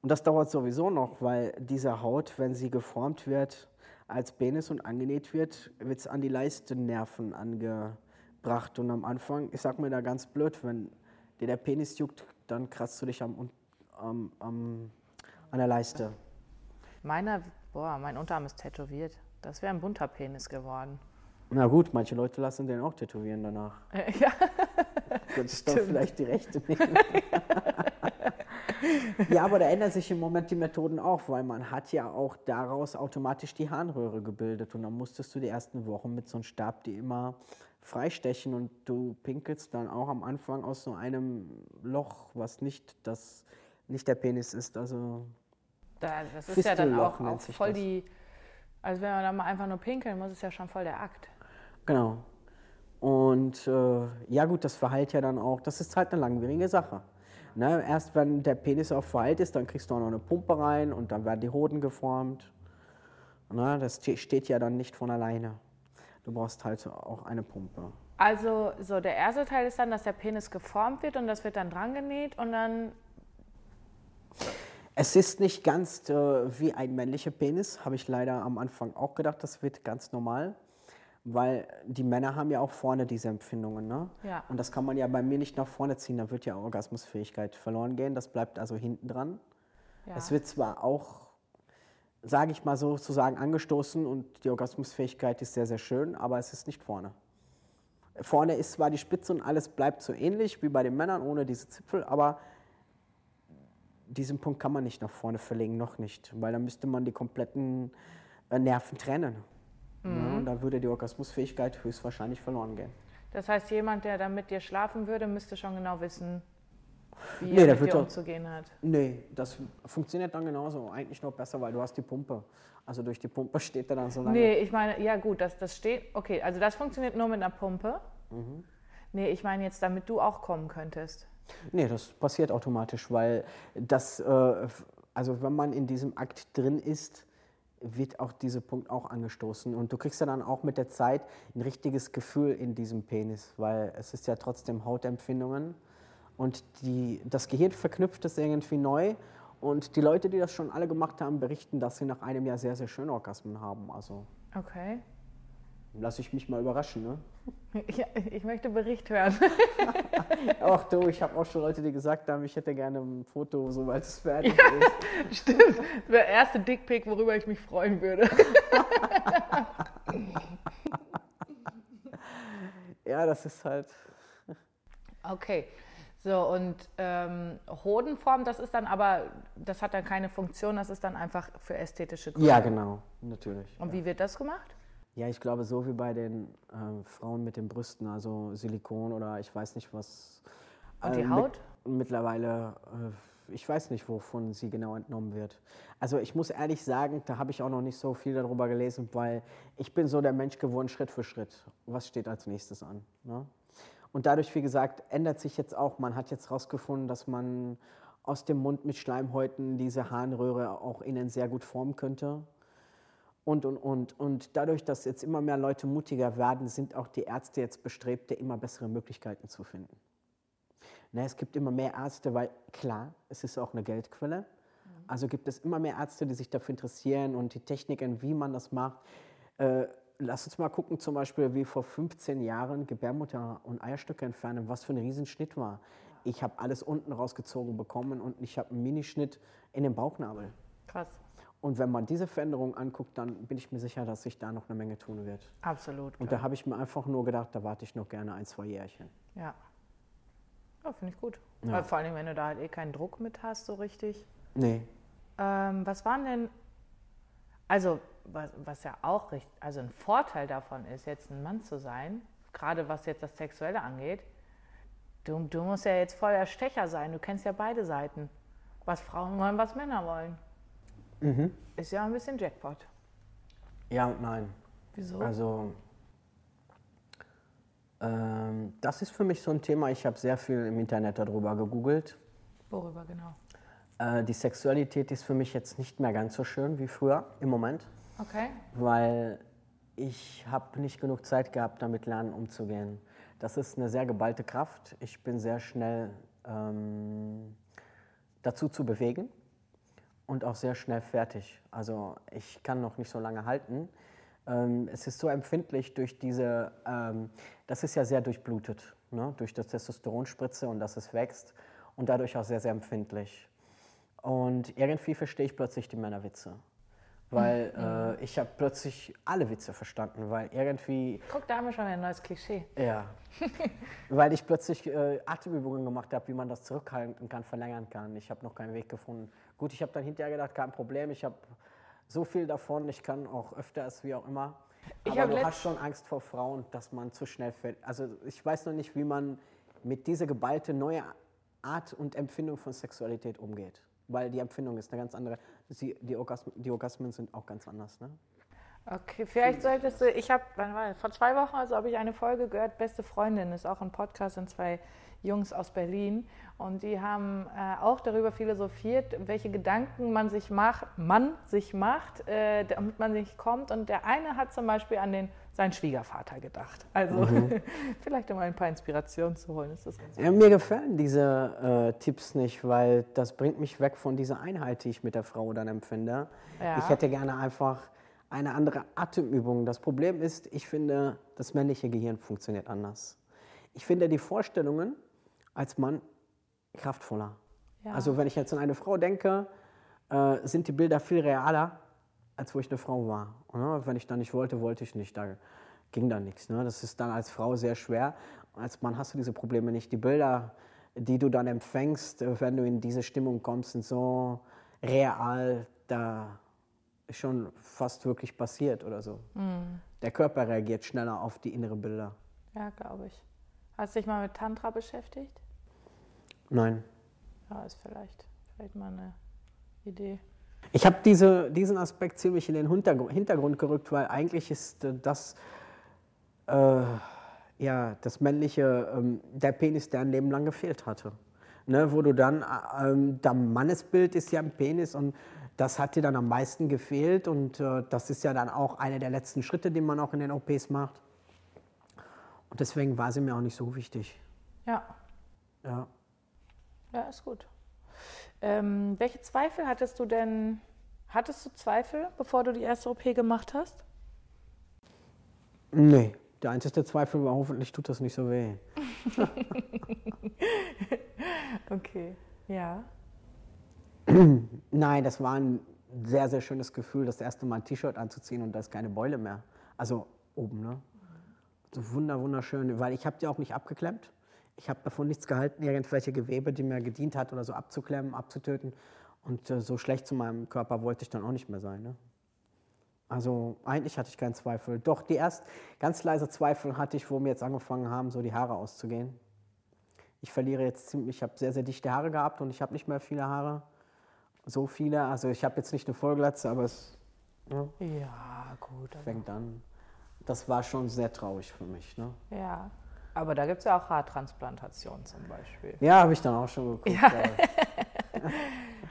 Und das dauert sowieso noch, weil diese Haut, wenn sie geformt wird, als Penis und angenäht wird, wird es an die Leistennerven angebracht. Und am Anfang, ich sag mir da ganz blöd, wenn dir der Penis juckt, dann kratzt du dich am, am, am, an der Leiste. Meiner, boah, mein Unterarm ist tätowiert. Das wäre ein bunter Penis geworden. Na gut, manche Leute lassen den auch tätowieren danach. Ja. Könntest du vielleicht die Rechte nehmen. ja, aber da ändern sich im Moment die Methoden auch, weil man hat ja auch daraus automatisch die Harnröhre gebildet und dann musstest du die ersten Wochen mit so einem Stab die immer freistechen und du pinkelst dann auch am Anfang aus so einem Loch, was nicht das nicht der Penis ist, also das ist ja dann auch, auch voll das. die, also wenn man da mal einfach nur pinkeln muss, ist ja schon voll der Akt. Genau. Und äh, ja gut, das verheilt ja dann auch, das ist halt eine langwierige Sache. Ne? Erst wenn der Penis auch verheilt ist, dann kriegst du auch noch eine Pumpe rein und dann werden die Hoden geformt. Ne? Das steht ja dann nicht von alleine. Du brauchst halt auch eine Pumpe. Also so der erste Teil ist dann, dass der Penis geformt wird und das wird dann dran genäht und dann... Es ist nicht ganz äh, wie ein männlicher Penis, habe ich leider am Anfang auch gedacht, das wird ganz normal. Weil die Männer haben ja auch vorne diese Empfindungen. Ne? Ja. Und das kann man ja bei mir nicht nach vorne ziehen, da wird ja Orgasmusfähigkeit verloren gehen. Das bleibt also hinten dran. Ja. Es wird zwar auch, sage ich mal sozusagen, angestoßen und die Orgasmusfähigkeit ist sehr, sehr schön, aber es ist nicht vorne. Vorne ist zwar die Spitze und alles bleibt so ähnlich wie bei den Männern ohne diese Zipfel, aber diesen Punkt kann man nicht nach vorne verlegen, noch nicht, weil dann müsste man die kompletten äh, Nerven trennen. Mhm. Ja, und da würde die Orgasmusfähigkeit höchstwahrscheinlich verloren gehen. Das heißt, jemand, der dann mit dir schlafen würde, müsste schon genau wissen, wie nee, er mit dir umzugehen hat. Nee, das funktioniert dann genauso. Eigentlich noch besser, weil du hast die Pumpe. Also durch die Pumpe steht er dann so lange. Nee, ich meine, ja gut, das, das steht, okay, also das funktioniert nur mit einer Pumpe. Mhm. Nee, ich meine jetzt, damit du auch kommen könntest. Nee, das passiert automatisch, weil das, äh, also wenn man in diesem Akt drin ist, wird auch dieser Punkt auch angestoßen. Und du kriegst ja dann auch mit der Zeit ein richtiges Gefühl in diesem Penis, weil es ist ja trotzdem Hautempfindungen. Und die, das Gehirn verknüpft es irgendwie neu. Und die Leute, die das schon alle gemacht haben, berichten, dass sie nach einem Jahr sehr, sehr schöne Orgasmen haben. Also okay. Lass ich mich mal überraschen, ne? Ja, ich möchte Bericht hören. Ach du, ich habe auch schon Leute, die gesagt haben, ich hätte gerne ein Foto, sobald es fertig ja, ist. Stimmt, der erste Dickpick, worüber ich mich freuen würde. ja, das ist halt. Okay. So, und ähm, Hodenform, das ist dann aber, das hat dann keine Funktion, das ist dann einfach für ästhetische Gründe. Ja, genau, natürlich. Und ja. wie wird das gemacht? Ja, ich glaube, so wie bei den äh, Frauen mit den Brüsten, also Silikon oder ich weiß nicht was. Und die äh, Haut? Mit, mittlerweile, äh, ich weiß nicht, wovon sie genau entnommen wird. Also ich muss ehrlich sagen, da habe ich auch noch nicht so viel darüber gelesen, weil ich bin so der Mensch geworden, Schritt für Schritt. Was steht als nächstes an? Ne? Und dadurch, wie gesagt, ändert sich jetzt auch, man hat jetzt herausgefunden, dass man aus dem Mund mit Schleimhäuten diese Harnröhre auch innen sehr gut formen könnte und, und, und. Und dadurch, dass jetzt immer mehr Leute mutiger werden, sind auch die Ärzte jetzt bestrebt, immer bessere Möglichkeiten zu finden. Ne, es gibt immer mehr Ärzte, weil klar, es ist auch eine Geldquelle. Also gibt es immer mehr Ärzte, die sich dafür interessieren und die Techniken, wie man das macht. Äh, lass uns mal gucken, zum Beispiel, wie vor 15 Jahren Gebärmutter und Eierstöcke entfernen, was für ein Riesenschnitt war. Ich habe alles unten rausgezogen bekommen und ich habe einen Minischnitt in den Bauchnabel. Krass. Und wenn man diese Veränderung anguckt, dann bin ich mir sicher, dass sich da noch eine Menge tun wird. Absolut. Und da habe ich mir einfach nur gedacht, da warte ich noch gerne ein, zwei Jährchen. Ja. Ja, finde ich gut. Ja. Weil vor allem, wenn du da halt eh keinen Druck mit hast, so richtig. Nee. Ähm, was waren denn, also was, was ja auch richtig, also ein Vorteil davon ist, jetzt ein Mann zu sein, gerade was jetzt das Sexuelle angeht, du, du musst ja jetzt voll der Stecher sein, du kennst ja beide Seiten. Was Frauen wollen, was Männer wollen. Mhm. Ist ja ein bisschen Jackpot. Ja und nein. Wieso? Also, ähm, das ist für mich so ein Thema. Ich habe sehr viel im Internet darüber gegoogelt. Worüber genau? Äh, die Sexualität ist für mich jetzt nicht mehr ganz so schön wie früher im Moment. Okay. Weil ich habe nicht genug Zeit gehabt, damit lernen umzugehen. Das ist eine sehr geballte Kraft. Ich bin sehr schnell ähm, dazu zu bewegen und auch sehr schnell fertig. Also ich kann noch nicht so lange halten. Ähm, es ist so empfindlich durch diese, ähm, das ist ja sehr durchblutet, ne? durch das Testosteronspritze und dass es wächst und dadurch auch sehr, sehr empfindlich. Und irgendwie verstehe ich plötzlich die Männerwitze. Weil äh, ich habe plötzlich alle Witze verstanden, weil irgendwie, Guck, da haben wir schon ein neues Klischee. ja, weil ich plötzlich äh, Atemübungen gemacht habe, wie man das zurückhalten kann, verlängern kann. Ich habe noch keinen Weg gefunden. Gut, ich habe dann hinterher gedacht, kein Problem, ich habe so viel davon, ich kann auch öfters, wie auch immer. Ich Aber du hast schon Angst vor Frauen, dass man zu schnell fällt. Also ich weiß noch nicht, wie man mit dieser geballte neue Art und Empfindung von Sexualität umgeht. Weil die Empfindung ist eine ganz andere. Sie, die, Orgasmen, die Orgasmen sind auch ganz anders. Ne? Okay, vielleicht solltest du, ich habe, wann war das? vor zwei Wochen, also habe ich eine Folge gehört, Beste Freundin, ist auch ein Podcast, sind zwei Jungs aus Berlin und die haben äh, auch darüber philosophiert, welche Gedanken man sich macht, man sich macht, äh, damit man nicht kommt und der eine hat zum Beispiel an den, seinen Schwiegervater gedacht. Also vielleicht um ein paar Inspirationen zu holen, ist das ganz Ja, mir gefallen diese äh, Tipps nicht, weil das bringt mich weg von dieser Einheit, die ich mit der Frau dann empfinde. Ja. Ich hätte gerne einfach eine andere Atemübung. Das Problem ist, ich finde, das männliche Gehirn funktioniert anders. Ich finde die Vorstellungen als Mann kraftvoller. Ja. Also wenn ich jetzt an eine Frau denke, äh, sind die Bilder viel realer, als wo ich eine Frau war. Oder? Wenn ich dann nicht wollte, wollte ich nicht. Da ging dann nichts. Ne? Das ist dann als Frau sehr schwer. Als Mann hast du diese Probleme nicht. Die Bilder, die du dann empfängst, äh, wenn du in diese Stimmung kommst, sind so real, da ist schon fast wirklich passiert oder so. Der Körper reagiert schneller auf die inneren Bilder. Ja, glaube ich. Hast du dich mal mit Tantra beschäftigt? Nein. Ja, ist vielleicht, vielleicht mal eine Idee. Ich habe diese, diesen Aspekt ziemlich in den Hintergr- Hintergrund gerückt, weil eigentlich ist äh, das, äh, ja, das männliche, ähm, der Penis, der ein Leben lang gefehlt hatte. Ne, wo du dann, äh, ähm, der Mannesbild ist ja ein Penis und das hat dir dann am meisten gefehlt und äh, das ist ja dann auch einer der letzten Schritte, die man auch in den OPs macht. Und deswegen war sie mir auch nicht so wichtig. Ja, Ja. ja, ist gut. Ähm, welche Zweifel hattest du denn? Hattest du Zweifel, bevor du die erste OP gemacht hast? Nee, der einzige Zweifel war, hoffentlich tut das nicht so weh. Okay, ja. Nein, das war ein sehr, sehr schönes Gefühl, das erste Mal ein T-Shirt anzuziehen und da ist keine Beule mehr. Also oben, ne? So wunder, wunderschön, weil ich habe die auch nicht abgeklemmt. Ich habe davon nichts gehalten, irgendwelche Gewebe, die mir gedient hat oder so abzuklemmen, abzutöten. Und äh, so schlecht zu meinem Körper wollte ich dann auch nicht mehr sein. Ne? Also eigentlich hatte ich keinen Zweifel. Doch die erst ganz leise Zweifel hatte ich, wo mir jetzt angefangen haben, so die Haare auszugehen. Ich verliere jetzt ziemlich, ich habe sehr, sehr dichte Haare gehabt und ich habe nicht mehr viele Haare. So viele, also ich habe jetzt nicht eine Vollglatze, aber es ja, Ja, gut. Fängt an. Das war schon sehr traurig für mich. Ne? ja. aber da gibt es ja auch Haartransplantation zum Beispiel. Ja, habe ich dann auch schon geguckt. Ja.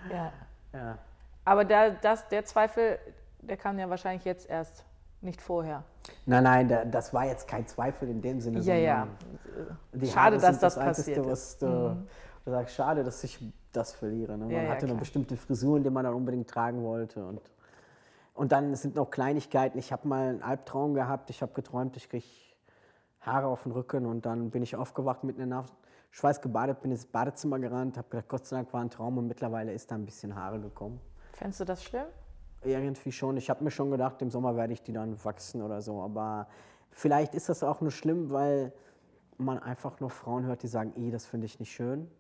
Ja. Ja. Aber da, das, der Zweifel, der kam ja wahrscheinlich jetzt erst, nicht vorher. Nein, nein, da, das war jetzt kein Zweifel in dem Sinne. Ja, ja. sondern Die Schade, Haare dass das Einzige, passiert ist. Mhm. Was, du, du sagst, schade, dass ich das verliere. Ne? Man Ja, ja, hatte klar. noch bestimmte Frisuren, die man dann unbedingt tragen wollte. Und, und dann sind noch Kleinigkeiten. Ich habe mal einen Albtraum gehabt. Ich habe geträumt, ich kriege Haare auf den Rücken. Und dann bin ich aufgewacht, mitten in der Nacht, Schweiß gebadet, bin ins Badezimmer gerannt, habe gedacht, Gott sei Dank war ein Traum. Und mittlerweile ist da ein bisschen Haare gekommen. Fändest du das schlimm? Irgendwie schon. Ich habe mir schon gedacht, im Sommer werde ich die dann wachsen oder so. Aber vielleicht ist das auch nur schlimm, weil man einfach nur Frauen hört, die sagen, eh, das finde ich nicht schön.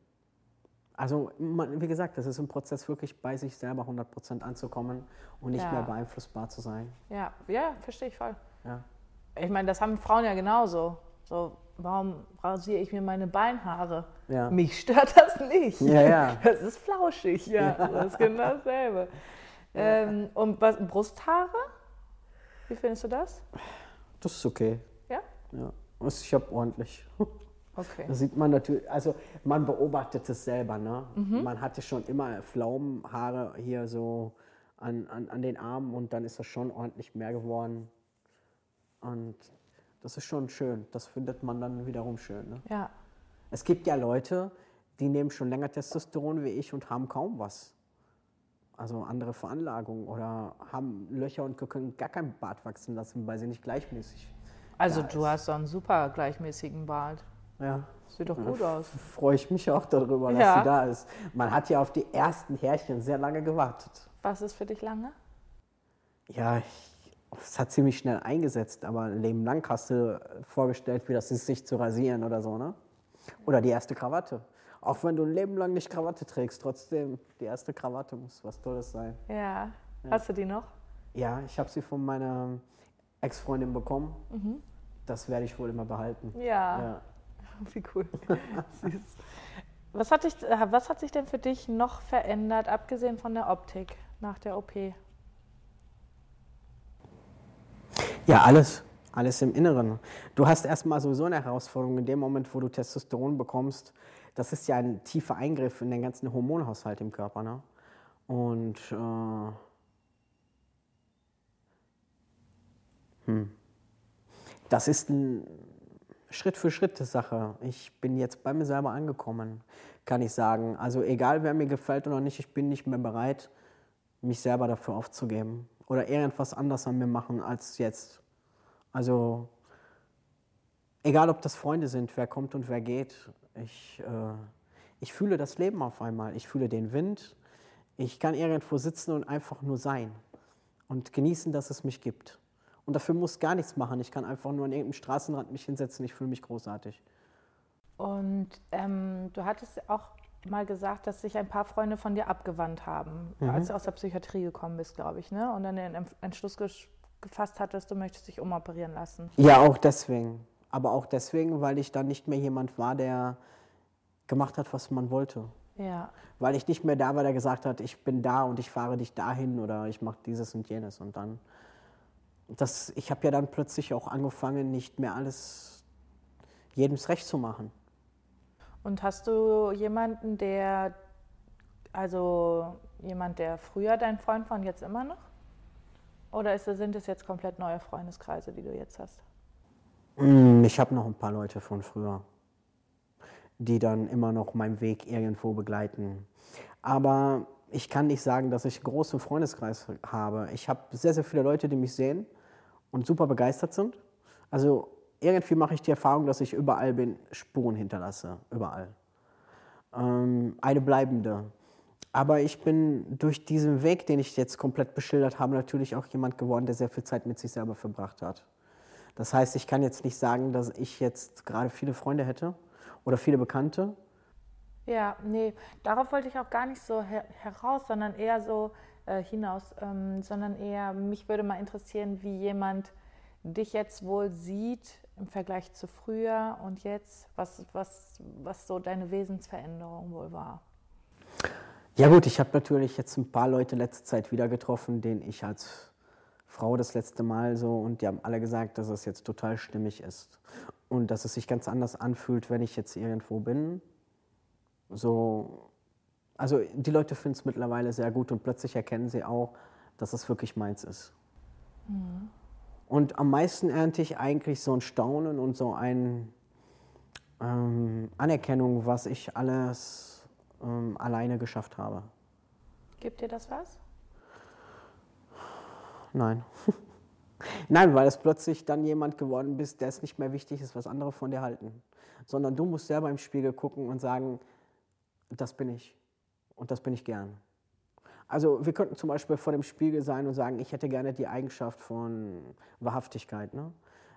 Also, man, wie gesagt, das ist ein Prozess, wirklich bei sich selber 100% anzukommen und nicht Ja. mehr beeinflussbar zu sein. Ja, ja, verstehe ich voll. Ja. Ich meine, das haben Frauen ja genauso. So, warum rasiere ich mir meine Beinhaare? Ja. Mich stört das nicht. Ja, ja. Das ist flauschig, ja. Das ist genau dasselbe. Ähm, und was, Brusthaare? Wie findest du das? Das ist okay. Ja? Ja. Also Ich habe ordentlich. Okay. Das sieht man natürlich, also man beobachtet es selber. Ne? Man hatte schon immer Pflaumenhaare hier so an, an, an den Armen und dann ist das schon ordentlich mehr geworden. Und das ist schon schön. Das findet man dann wiederum schön. Ne? Ja. Es gibt ja Leute, die nehmen schon länger Testosteron wie ich und haben kaum was. Also andere Veranlagungen oder haben Löcher und können gar kein Bart wachsen lassen, weil sie nicht gleichmäßig. Also du ist. hast so einen super gleichmäßigen Bart. Ja. Sieht doch gut aus. freue ich mich auch darüber, dass Ja. sie da ist. Man hat ja auf die ersten Härchen sehr lange gewartet. Was ist für dich lange? ja, es hat ziemlich schnell eingesetzt, aber ein Leben lang hast du vorgestellt, wie das ist, sich zu rasieren oder so, ne? Oder die erste Krawatte. Auch wenn du ein Leben lang nicht Krawatte trägst, trotzdem, die erste Krawatte muss was Tolles sein. Ja. ja. Hast du die noch? Ja, ich habe sie von meiner Ex-Freundin bekommen. Mhm. Das werde ich wohl immer behalten. Ja. Wie cool. Süß. Was hat, dich, äh, was hat sich denn für dich noch verändert, abgesehen von der Optik nach der OP? Ja, alles. Alles im Inneren. Du hast erstmal sowieso eine Herausforderung in dem Moment, wo du Testosteron bekommst. Das ist ja ein tiefer Eingriff in den ganzen Hormonhaushalt im Körper. Ne? Und äh, hm. das ist ein Schritt für Schritt Sache. Ich bin jetzt bei mir selber angekommen, kann ich sagen. Also egal, wer mir gefällt oder nicht, ich bin nicht mehr bereit, mich selber dafür aufzugeben oder irgendwas anders an mir machen als jetzt. Also egal, ob das Freunde sind, wer kommt und wer geht, ich, äh, ich fühle das Leben auf einmal. Ich fühle den Wind. Ich kann irgendwo sitzen und einfach nur sein und genießen, dass es mich gibt. Und dafür muss gar nichts machen. Ich kann einfach nur an irgendeinem Straßenrand mich hinsetzen. Ich fühle mich großartig. Und ähm, du hattest auch mal gesagt, dass sich ein paar Freunde von dir abgewandt haben, mhm. als du aus der Psychiatrie gekommen bist, glaube ich, ne? Und dann den Entschluss gefasst hattest, du möchtest dich umoperieren lassen. Ja, auch deswegen. Aber auch deswegen, weil ich dann nicht mehr jemand war, der gemacht hat, was man wollte. Ja. Weil ich nicht mehr da war, der gesagt hat, ich bin da und ich fahre dich dahin oder ich mache dieses und jenes. Und dann das, ich habe ja dann plötzlich auch angefangen, nicht mehr alles jedems recht zu machen. Und hast du jemanden, der, also jemand, der früher dein Freund war und jetzt immer noch? Oder ist, sind es jetzt komplett neue Freundeskreise, die du jetzt hast? Mm, ich habe noch ein paar Leute von früher, die dann immer noch meinen Weg irgendwo begleiten. Aber ich kann nicht sagen, dass ich einen großen Freundeskreis habe. Ich habe sehr, sehr viele Leute, die mich sehen und super begeistert sind. Also irgendwie mache ich die Erfahrung, dass ich überall bin, Spuren hinterlasse, überall. Ähm, eine bleibende. Aber ich bin durch diesen Weg, den ich jetzt komplett beschildert habe, natürlich auch jemand geworden, der sehr viel Zeit mit sich selber verbracht hat. Das heißt, ich kann jetzt nicht sagen, dass ich jetzt gerade viele Freunde hätte oder viele Bekannte. Ja, nee, darauf wollte ich auch gar nicht so her heraus, sondern eher so, äh, hinaus, ähm, sondern eher, mich würde mal interessieren, wie jemand dich jetzt wohl sieht im Vergleich zu früher und jetzt, was, was, was so deine Wesensveränderung wohl war. Ja gut, ich habe natürlich jetzt ein paar Leute letzte Zeit wieder getroffen, denen ich als Frau das letzte Mal so und die haben alle gesagt, dass es jetzt total stimmig ist und dass es sich ganz anders anfühlt, wenn ich jetzt irgendwo bin. So also die Leute finden es mittlerweile sehr gut und plötzlich erkennen sie auch, dass es wirklich meins ist. Mhm. Und am meisten ernte ich eigentlich so ein Staunen und so eine ähm, Anerkennung, was ich alles ähm, alleine geschafft habe. Gibt dir das was? Nein. Nein, weil es plötzlich dann jemand geworden bist, der es nicht mehr wichtig ist, was andere von dir halten. Sondern du musst selber im Spiegel gucken und sagen, das bin ich. Und das bin ich gern. Also wir könnten zum Beispiel vor dem Spiegel sein und sagen, ich hätte gerne die Eigenschaft von Wahrhaftigkeit. Ne?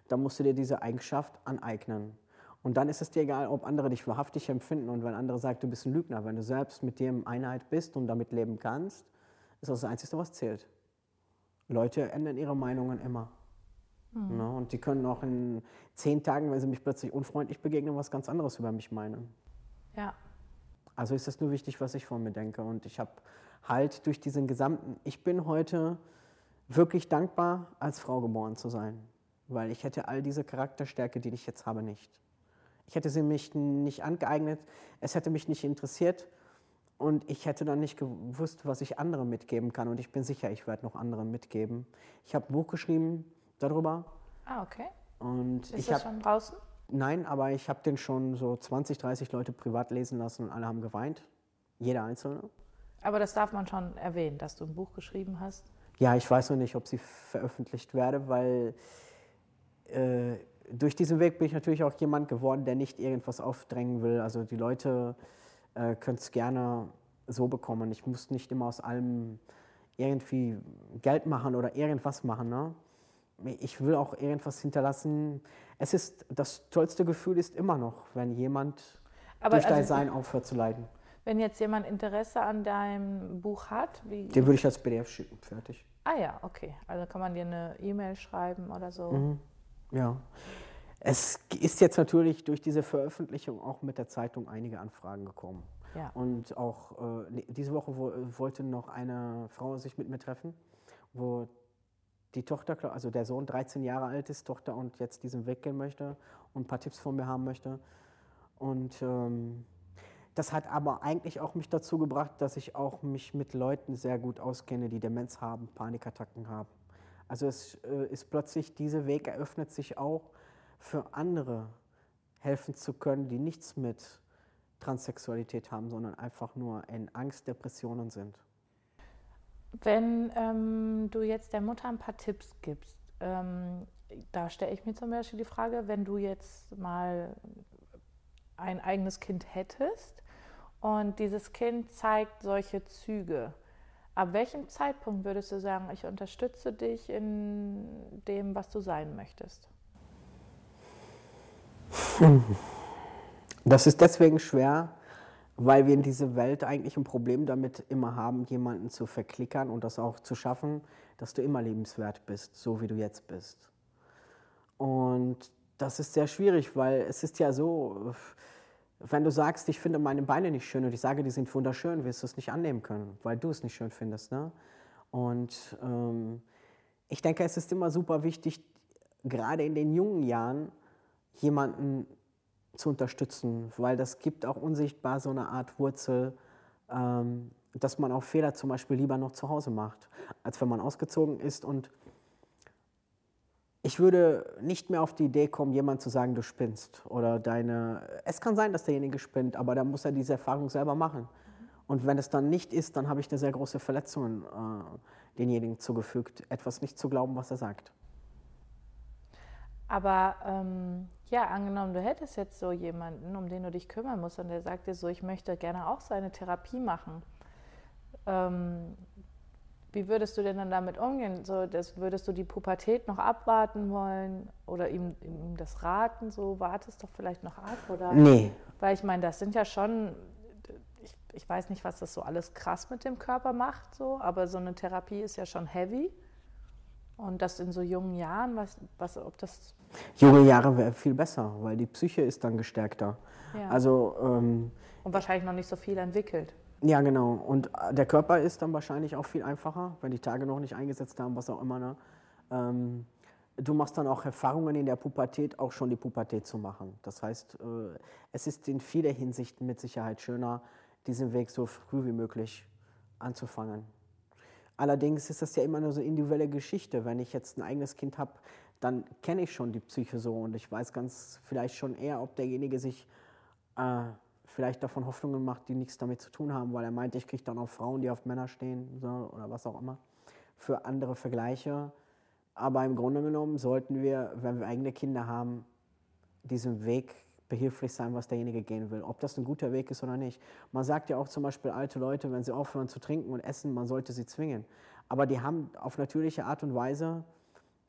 Da musst du dir diese Eigenschaft aneignen. Und dann ist es dir egal, ob andere dich wahrhaftig empfinden. Und wenn andere sagen, du bist ein Lügner, wenn du selbst mit dir in Einheit bist und damit leben kannst, ist das das Einzige, was zählt. Leute ändern ihre Meinungen immer. Mhm. Ne? Und die können auch in zehn Tagen, wenn sie mich plötzlich unfreundlich begegnen, was ganz anderes über mich meinen. Ja. Also ist es nur wichtig, was ich von mir denke. Und ich habe halt durch diesen gesamten, ich bin heute wirklich dankbar, als Frau geboren zu sein. Weil ich hätte all diese Charakterstärke, die ich jetzt habe, nicht. Ich hätte sie mich nicht angeeignet, es hätte mich nicht interessiert und ich hätte dann nicht gewusst, was ich anderen mitgeben kann. Und ich bin sicher, ich werde noch anderen mitgeben. Ich habe ein Buch geschrieben darüber. Ah, okay. Und Ist ich das schon draußen? Nein, aber ich habe den schon so 20, 30 Leute privat lesen lassen und alle haben geweint. Jeder Einzelne. Aber das darf man schon erwähnen, dass du ein Buch geschrieben hast. Ja, ich weiß noch nicht, ob sie veröffentlicht werde, weil äh, durch diesen Weg bin ich natürlich auch jemand geworden, der nicht irgendwas aufdrängen will. Also die Leute äh, können es gerne so bekommen. Ich muss nicht immer aus allem irgendwie Geld machen oder irgendwas machen. Ne? Ich will auch irgendwas hinterlassen. Es ist, das tollste Gefühl ist immer noch, wenn jemand Aber durch dein also, Sein aufhört zu leiden. Wenn jetzt jemand Interesse an deinem Buch hat, wie. Den würde ich als PDF schicken, fertig. Ah ja, okay. Also kann man dir eine E-Mail schreiben oder so. Mhm. Ja. Es ist jetzt natürlich durch diese Veröffentlichung auch mit der Zeitung einige Anfragen gekommen. Ja. Und auch äh, diese Woche wo, wollte noch eine Frau sich mit mir treffen, wo die Tochter, also der Sohn 13 Jahre alt ist, Tochter und jetzt diesen Weg gehen möchte und ein paar Tipps von mir haben möchte. Und ähm, das hat aber eigentlich auch mich dazu gebracht, dass ich auch mich mit Leuten sehr gut auskenne, die Demenz haben, Panikattacken haben. Also es äh, ist plötzlich, dieser Weg eröffnet sich auch für andere helfen zu können, die nichts mit Transsexualität haben, sondern einfach nur in Angst, Depressionen sind. Wenn ähm, du jetzt der Mutter ein paar Tipps gibst, ähm, da stelle ich mir zum Beispiel die Frage, wenn du jetzt mal ein eigenes Kind hättest und dieses Kind zeigt solche Züge, ab welchem Zeitpunkt würdest du sagen, ich unterstütze dich in dem, was du sein möchtest? Das ist deswegen schwer, weil wir in dieser Welt eigentlich ein Problem damit immer haben, jemanden zu verklickern und das auch zu schaffen, dass du immer lebenswert bist, so wie du jetzt bist. Und das ist sehr schwierig, weil es ist ja so, wenn du sagst, ich finde meine Beine nicht schön und ich sage, die sind wunderschön, wirst du es nicht annehmen können, weil du es nicht schön findest. Ne? Und ähm, ich denke, es ist immer super wichtig, gerade in den jungen Jahren jemanden zu unterstützen, weil das gibt auch unsichtbar so eine Art Wurzel, ähm, dass man auch Fehler zum Beispiel lieber noch zu Hause macht, als wenn man ausgezogen ist. Und ich würde nicht mehr auf die Idee kommen, jemand zu sagen, du spinnst oder deine. Es kann sein, dass derjenige spinnt, aber da muss er diese Erfahrung selber machen. Und wenn es dann nicht ist, dann habe ich eine sehr große Verletzung äh, denjenigen zugefügt, etwas nicht zu glauben, was er sagt. Aber ähm, ja, angenommen, du hättest jetzt so jemanden, um den du dich kümmern musst, und der sagt dir so, ich möchte gerne auch seine Therapie machen. Ähm, wie würdest du denn dann damit umgehen? So, das, würdest du die Pubertät noch abwarten wollen oder ihm, ihm das raten? So, wartest doch vielleicht noch ab? Oder? Nee. Weil ich meine, das sind ja schon, ich, ich weiß nicht, was das so alles krass mit dem Körper macht, so, aber so eine Therapie ist ja schon heavy. Und das in so jungen Jahren, was, was, ob das. Junge Jahre wäre viel besser, weil die Psyche ist dann gestärkter. Ja. Also, ähm, und wahrscheinlich noch nicht so viel entwickelt. Ja, genau. Und äh, der Körper ist dann wahrscheinlich auch viel einfacher, wenn die Tage noch nicht eingesetzt haben, was auch immer. Ne? Ähm, du machst dann auch Erfahrungen in der Pubertät, auch schon die Pubertät zu machen. Das heißt, äh, es ist in vieler Hinsicht mit Sicherheit schöner, diesen Weg so früh wie möglich anzufangen. Allerdings ist das ja immer nur so eine individuelle Geschichte. Wenn ich jetzt ein eigenes Kind habe, dann kenne ich schon die Psyche so und ich weiß ganz vielleicht schon eher, ob derjenige sich äh, vielleicht davon Hoffnungen macht, die nichts damit zu tun haben, weil er meint, ich kriege dann auch Frauen, die auf Männer stehen so, oder was auch immer, für andere Vergleiche. Aber im Grunde genommen sollten wir, wenn wir eigene Kinder haben, diesen Weg behilflich sein, was derjenige gehen will. Ob das ein guter Weg ist oder nicht. Man sagt ja auch zum Beispiel alte Leute, wenn sie aufhören zu trinken und essen, man sollte sie zwingen. Aber die haben auf natürliche Art und Weise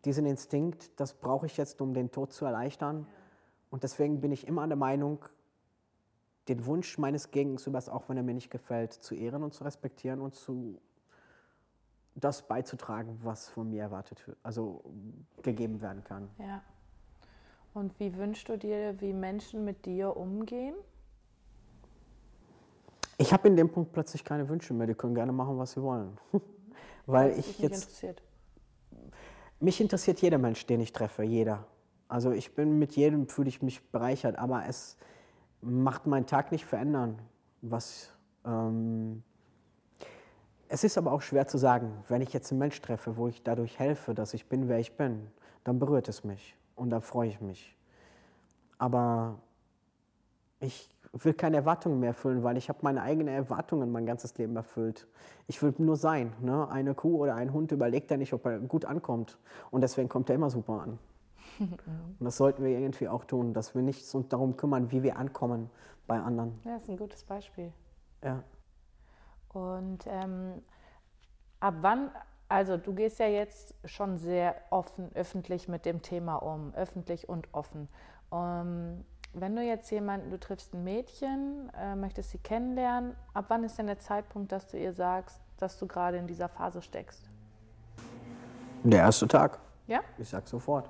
diesen Instinkt, das brauche ich jetzt, um den Tod zu erleichtern. Und deswegen bin ich immer der Meinung, den Wunsch meines Gegenübers, auch wenn er mir nicht gefällt, zu ehren und zu respektieren und zu das beizutragen, was von mir erwartet also gegeben werden kann. Ja. Und wie wünschst du dir, wie Menschen mit dir umgehen? Ich habe in dem Punkt plötzlich keine Wünsche mehr. Die können gerne machen, was sie wollen. Weil das ich jetzt. Interessiert. Mich interessiert jeder Mensch, den ich treffe, jeder. Also ich bin mit jedem fühle ich mich bereichert, aber es macht meinen Tag nicht verändern. Was ähm, es ist aber auch schwer zu sagen, wenn ich jetzt einen Mensch treffe, wo ich dadurch helfe, dass ich bin, wer ich bin, dann berührt es mich und da freue ich mich. Aber ich will keine Erwartungen mehr erfüllen, weil ich habe meine eigenen Erwartungen mein ganzes Leben erfüllt. Ich will nur sein. Ne? Eine Kuh oder ein Hund überlegt ja nicht, ob er gut ankommt. Und deswegen kommt er immer super an. Und das sollten wir irgendwie auch tun, dass wir nicht uns darum kümmern, wie wir ankommen bei anderen. Ja, das ist ein gutes Beispiel. Ja. Und ähm, Ab wann, also du gehst ja jetzt schon sehr offen, öffentlich mit dem Thema um, öffentlich und offen. Um, ähm, wenn du jetzt jemanden, du triffst ein Mädchen, äh, möchtest sie kennenlernen, ab wann ist denn der Zeitpunkt, dass du ihr sagst, dass du gerade in dieser Phase steckst? Der erste Tag. Ja? Ich sag sofort.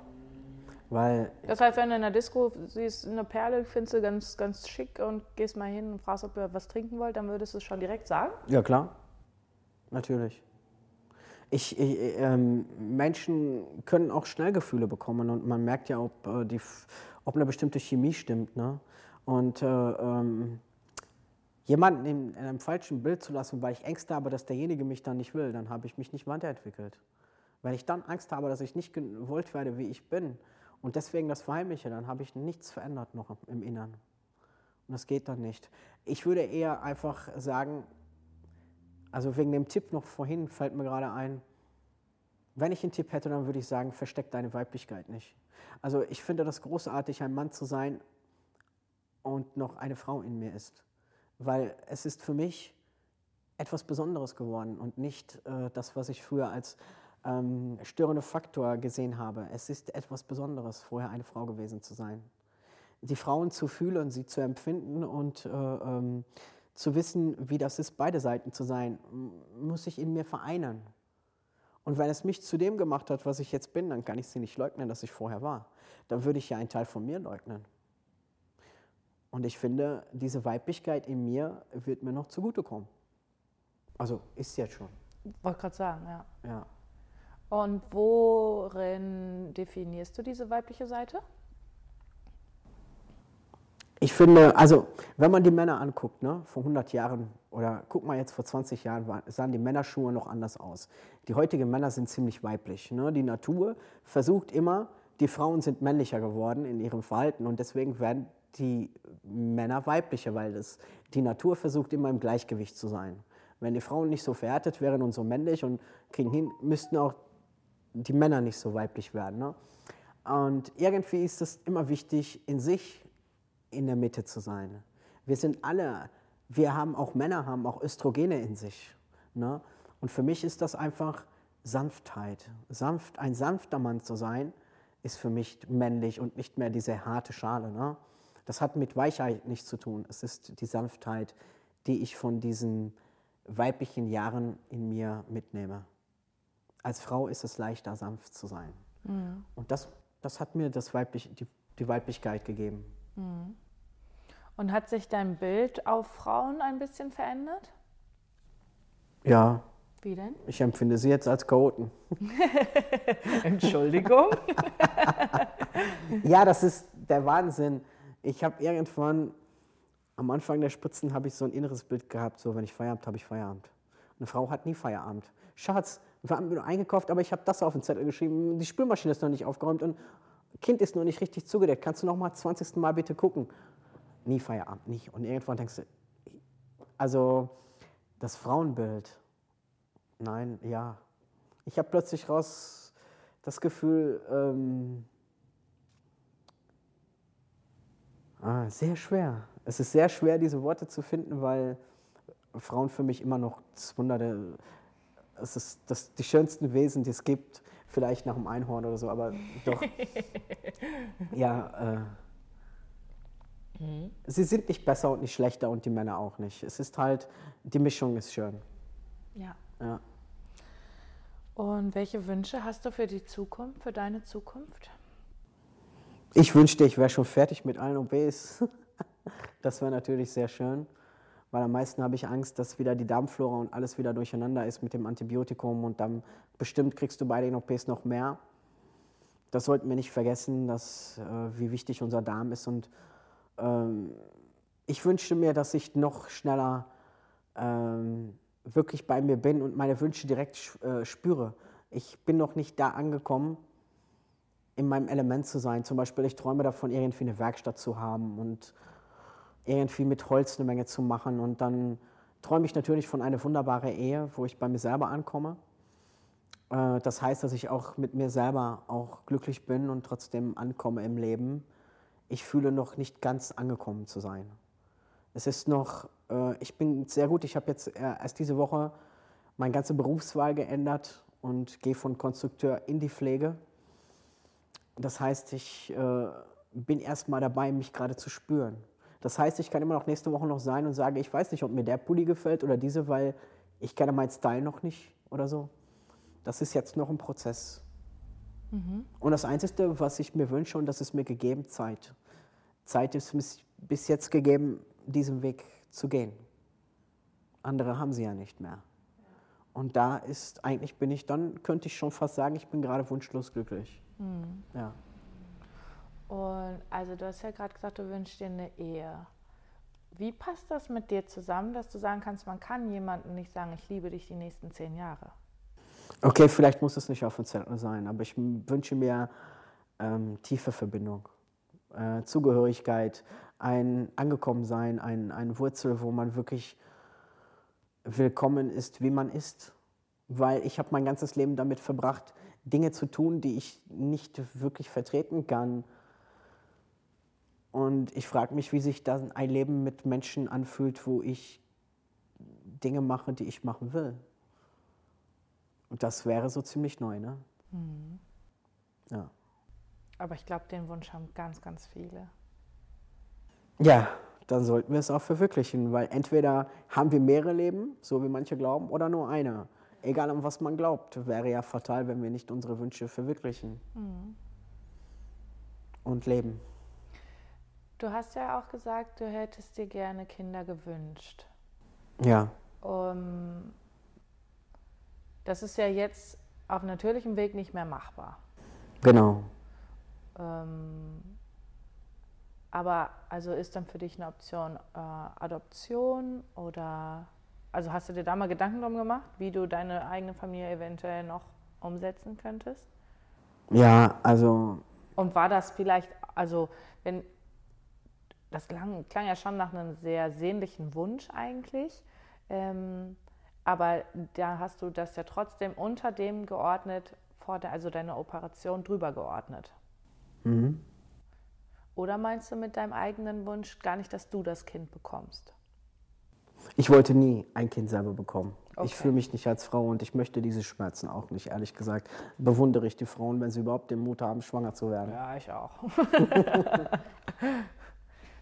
Weil das heißt, wenn du in der Disco siehst, eine Perle, findest du ganz, ganz schick und gehst mal hin und fragst, ob ihr was trinken wollt, dann würdest du es schon direkt sagen? Ja, klar. Natürlich. Ich, ich ähm, Menschen können auch schnell Gefühle bekommen und man merkt ja, ob, äh, die, ob eine bestimmte Chemie stimmt. Ne? Und äh, ähm, jemanden in, in, einem falschen Bild zu lassen, weil ich Ängste habe, dass derjenige mich dann nicht will, dann habe ich mich nicht weiterentwickelt. Wenn ich dann Angst habe, dass ich nicht gewollt werde, wie ich bin, und deswegen das verheimliche, dann habe ich nichts verändert noch im Innern. Und das geht dann nicht. Ich würde eher einfach sagen, also wegen dem Tipp noch vorhin fällt mir gerade ein, wenn ich einen Tipp hätte, dann würde ich sagen, versteck deine Weiblichkeit nicht. Also ich finde das großartig, ein Mann zu sein und noch eine Frau in mir ist. Weil es ist für mich etwas Besonderes geworden und nicht äh, das, was ich früher als ähm, störende Faktor gesehen habe. Es ist etwas Besonderes, vorher eine Frau gewesen zu sein. Die Frauen zu fühlen, sie zu empfinden und äh, ähm, zu wissen, wie das ist, beide Seiten zu sein, muss ich in mir vereinen. Und wenn es mich zu dem gemacht hat, was ich jetzt bin, dann kann ich sie nicht leugnen, dass ich vorher war. Dann würde ich ja einen Teil von mir leugnen. Und ich finde, diese Weiblichkeit in mir wird mir noch zugutekommen. Also ist jetzt schon. Wollte gerade sagen, ja. Ja. Und worin definierst du diese weibliche Seite? Ich finde, also wenn man die Männer anguckt, ne, vor 100 Jahren oder guck mal jetzt vor 20 Jahren, sahen die Männerschuhe noch anders aus. Die heutigen Männer sind ziemlich weiblich. Ne? Die Natur versucht immer, die Frauen sind männlicher geworden in ihrem Verhalten und deswegen werden die Männer weiblicher, weil das, die Natur versucht immer im Gleichgewicht zu sein. Wenn die Frauen nicht so verhärtet wären und so männlich und kriegen hin, müssten auch die Männer nicht so weiblich werden. Ne? Und irgendwie ist es immer wichtig, in sich in der Mitte zu sein. Wir sind alle, wir haben auch Männer, haben auch Östrogene in sich. Ne? Und für mich ist das einfach Sanftheit. Sanft, ein sanfter Mann zu sein, ist für mich männlich und nicht mehr diese harte Schale. Ne? Das hat mit Weichheit nichts zu tun. Es ist die Sanftheit, die ich von diesen weiblichen Jahren in mir mitnehme als Frau ist es leichter, sanft zu sein. Mhm. Und das, das hat mir das Weiblich, die, die Weiblichkeit gegeben. Mhm. Und hat sich dein Bild auf Frauen ein bisschen verändert? Ja. Wie denn? Ich empfinde sie jetzt als Chaoten. Entschuldigung. ja, das ist der Wahnsinn. Ich habe irgendwann am Anfang der Spritzen habe ich so ein inneres Bild gehabt, so wenn ich Feierabend habe ich Feierabend. Eine Frau hat nie Feierabend. Schatz, wir haben eingekauft, aber ich habe das auf den Zettel geschrieben. Die Spülmaschine ist noch nicht aufgeräumt und Kind ist noch nicht richtig zugedeckt. Kannst du noch mal 20. Mal bitte gucken? Nie Feierabend, nicht. Und irgendwann denkst du, also das Frauenbild, nein, ja. Ich habe plötzlich raus das Gefühl, ähm, ah, sehr schwer. Es ist sehr schwer, diese Worte zu finden, weil Frauen für mich immer noch das Wunder der es ist das, die schönsten Wesen, die es gibt. Vielleicht nach dem Einhorn oder so, aber doch. ja, äh, mhm. sie sind nicht besser und nicht schlechter und die Männer auch nicht. Es ist halt, die Mischung ist schön. Ja. ja. Und welche Wünsche hast du für die Zukunft, für deine Zukunft? Ich wünschte, ich wäre schon fertig mit allen OBs. das wäre natürlich sehr schön weil am meisten habe ich Angst, dass wieder die Darmflora und alles wieder durcheinander ist mit dem Antibiotikum und dann bestimmt kriegst du bei den OPs noch mehr. Das sollten wir nicht vergessen, dass, äh, wie wichtig unser Darm ist und ähm, ich wünschte mir, dass ich noch schneller ähm, wirklich bei mir bin und meine Wünsche direkt äh, spüre. Ich bin noch nicht da angekommen, in meinem Element zu sein. Zum Beispiel, ich träume davon, irgendwie eine Werkstatt zu haben und irgendwie mit Holz eine Menge zu machen. Und dann träume ich natürlich von einer wunderbaren Ehe, wo ich bei mir selber ankomme. Äh, das heißt, dass ich auch mit mir selber auch glücklich bin und trotzdem ankomme im Leben. Ich fühle noch nicht ganz angekommen zu sein. Es ist noch, äh, ich bin sehr gut, ich habe jetzt erst diese Woche meine ganze Berufswahl geändert und gehe von Konstrukteur in die Pflege. Das heißt, ich äh, bin erst mal dabei, mich gerade zu spüren. Das heißt, ich kann immer noch nächste Woche noch sein und sage, ich weiß nicht, ob mir der Pulli gefällt oder diese, weil ich kenne meinen Style noch nicht oder so. Das ist jetzt noch ein Prozess. Mhm. Und das Einzige, was ich mir wünsche, und das ist mir gegeben, Zeit. Zeit ist bis jetzt gegeben, diesen Weg zu gehen. Andere haben sie ja nicht mehr. Und da ist, eigentlich bin ich dann, könnte ich schon fast sagen, ich bin gerade wunschlos glücklich. Mhm. Ja. Und also du hast ja gerade gesagt, du wünschst dir eine Ehe. Wie passt das mit dir zusammen, dass du sagen kannst, man kann jemandem nicht sagen, ich liebe dich die nächsten zehn Jahre? Okay, vielleicht muss es nicht auf dem Zettel sein, aber ich wünsche mir ähm, tiefe Verbindung, äh, Zugehörigkeit, ein Angekommensein, ein, ein Wurzel, wo man wirklich willkommen ist, wie man ist. Weil ich habe mein ganzes Leben damit verbracht, Dinge zu tun, die ich nicht wirklich vertreten kann. Und ich frage mich, wie sich dann ein Leben mit Menschen anfühlt, wo ich Dinge mache, die ich machen will. Und das wäre so ziemlich neu, ne? Mhm. Ja. Aber ich glaube, den Wunsch haben ganz, ganz viele. Ja, dann sollten wir es auch verwirklichen, weil entweder haben wir mehrere Leben, so wie manche glauben, oder nur einer. Egal an was man glaubt, wäre ja fatal, wenn wir nicht unsere Wünsche verwirklichen mhm. und leben. Du hast ja auch gesagt, du hättest dir gerne Kinder gewünscht. Ja. Um, das ist ja jetzt auf natürlichem Weg nicht mehr machbar. Genau. Ähm, aber also ist dann für dich eine Option äh, Adoption oder also hast du dir da mal Gedanken drum gemacht, wie du deine eigene Familie eventuell noch umsetzen könntest? Ja, also. Und war das vielleicht, also wenn das klang, klang ja schon nach einem sehr sehnlichen Wunsch eigentlich. Ähm, aber da hast du das ja trotzdem unter dem geordnet, vor der, also deine Operation drüber geordnet. Mhm. Oder meinst du mit deinem eigenen Wunsch gar nicht, dass du das Kind bekommst? Ich wollte nie ein Kind selber bekommen. Okay. Ich fühle mich nicht als Frau und ich möchte diese Schmerzen auch nicht, ehrlich gesagt. Bewundere ich die Frauen, wenn sie überhaupt den Mut haben, schwanger zu werden. Ja, ich auch.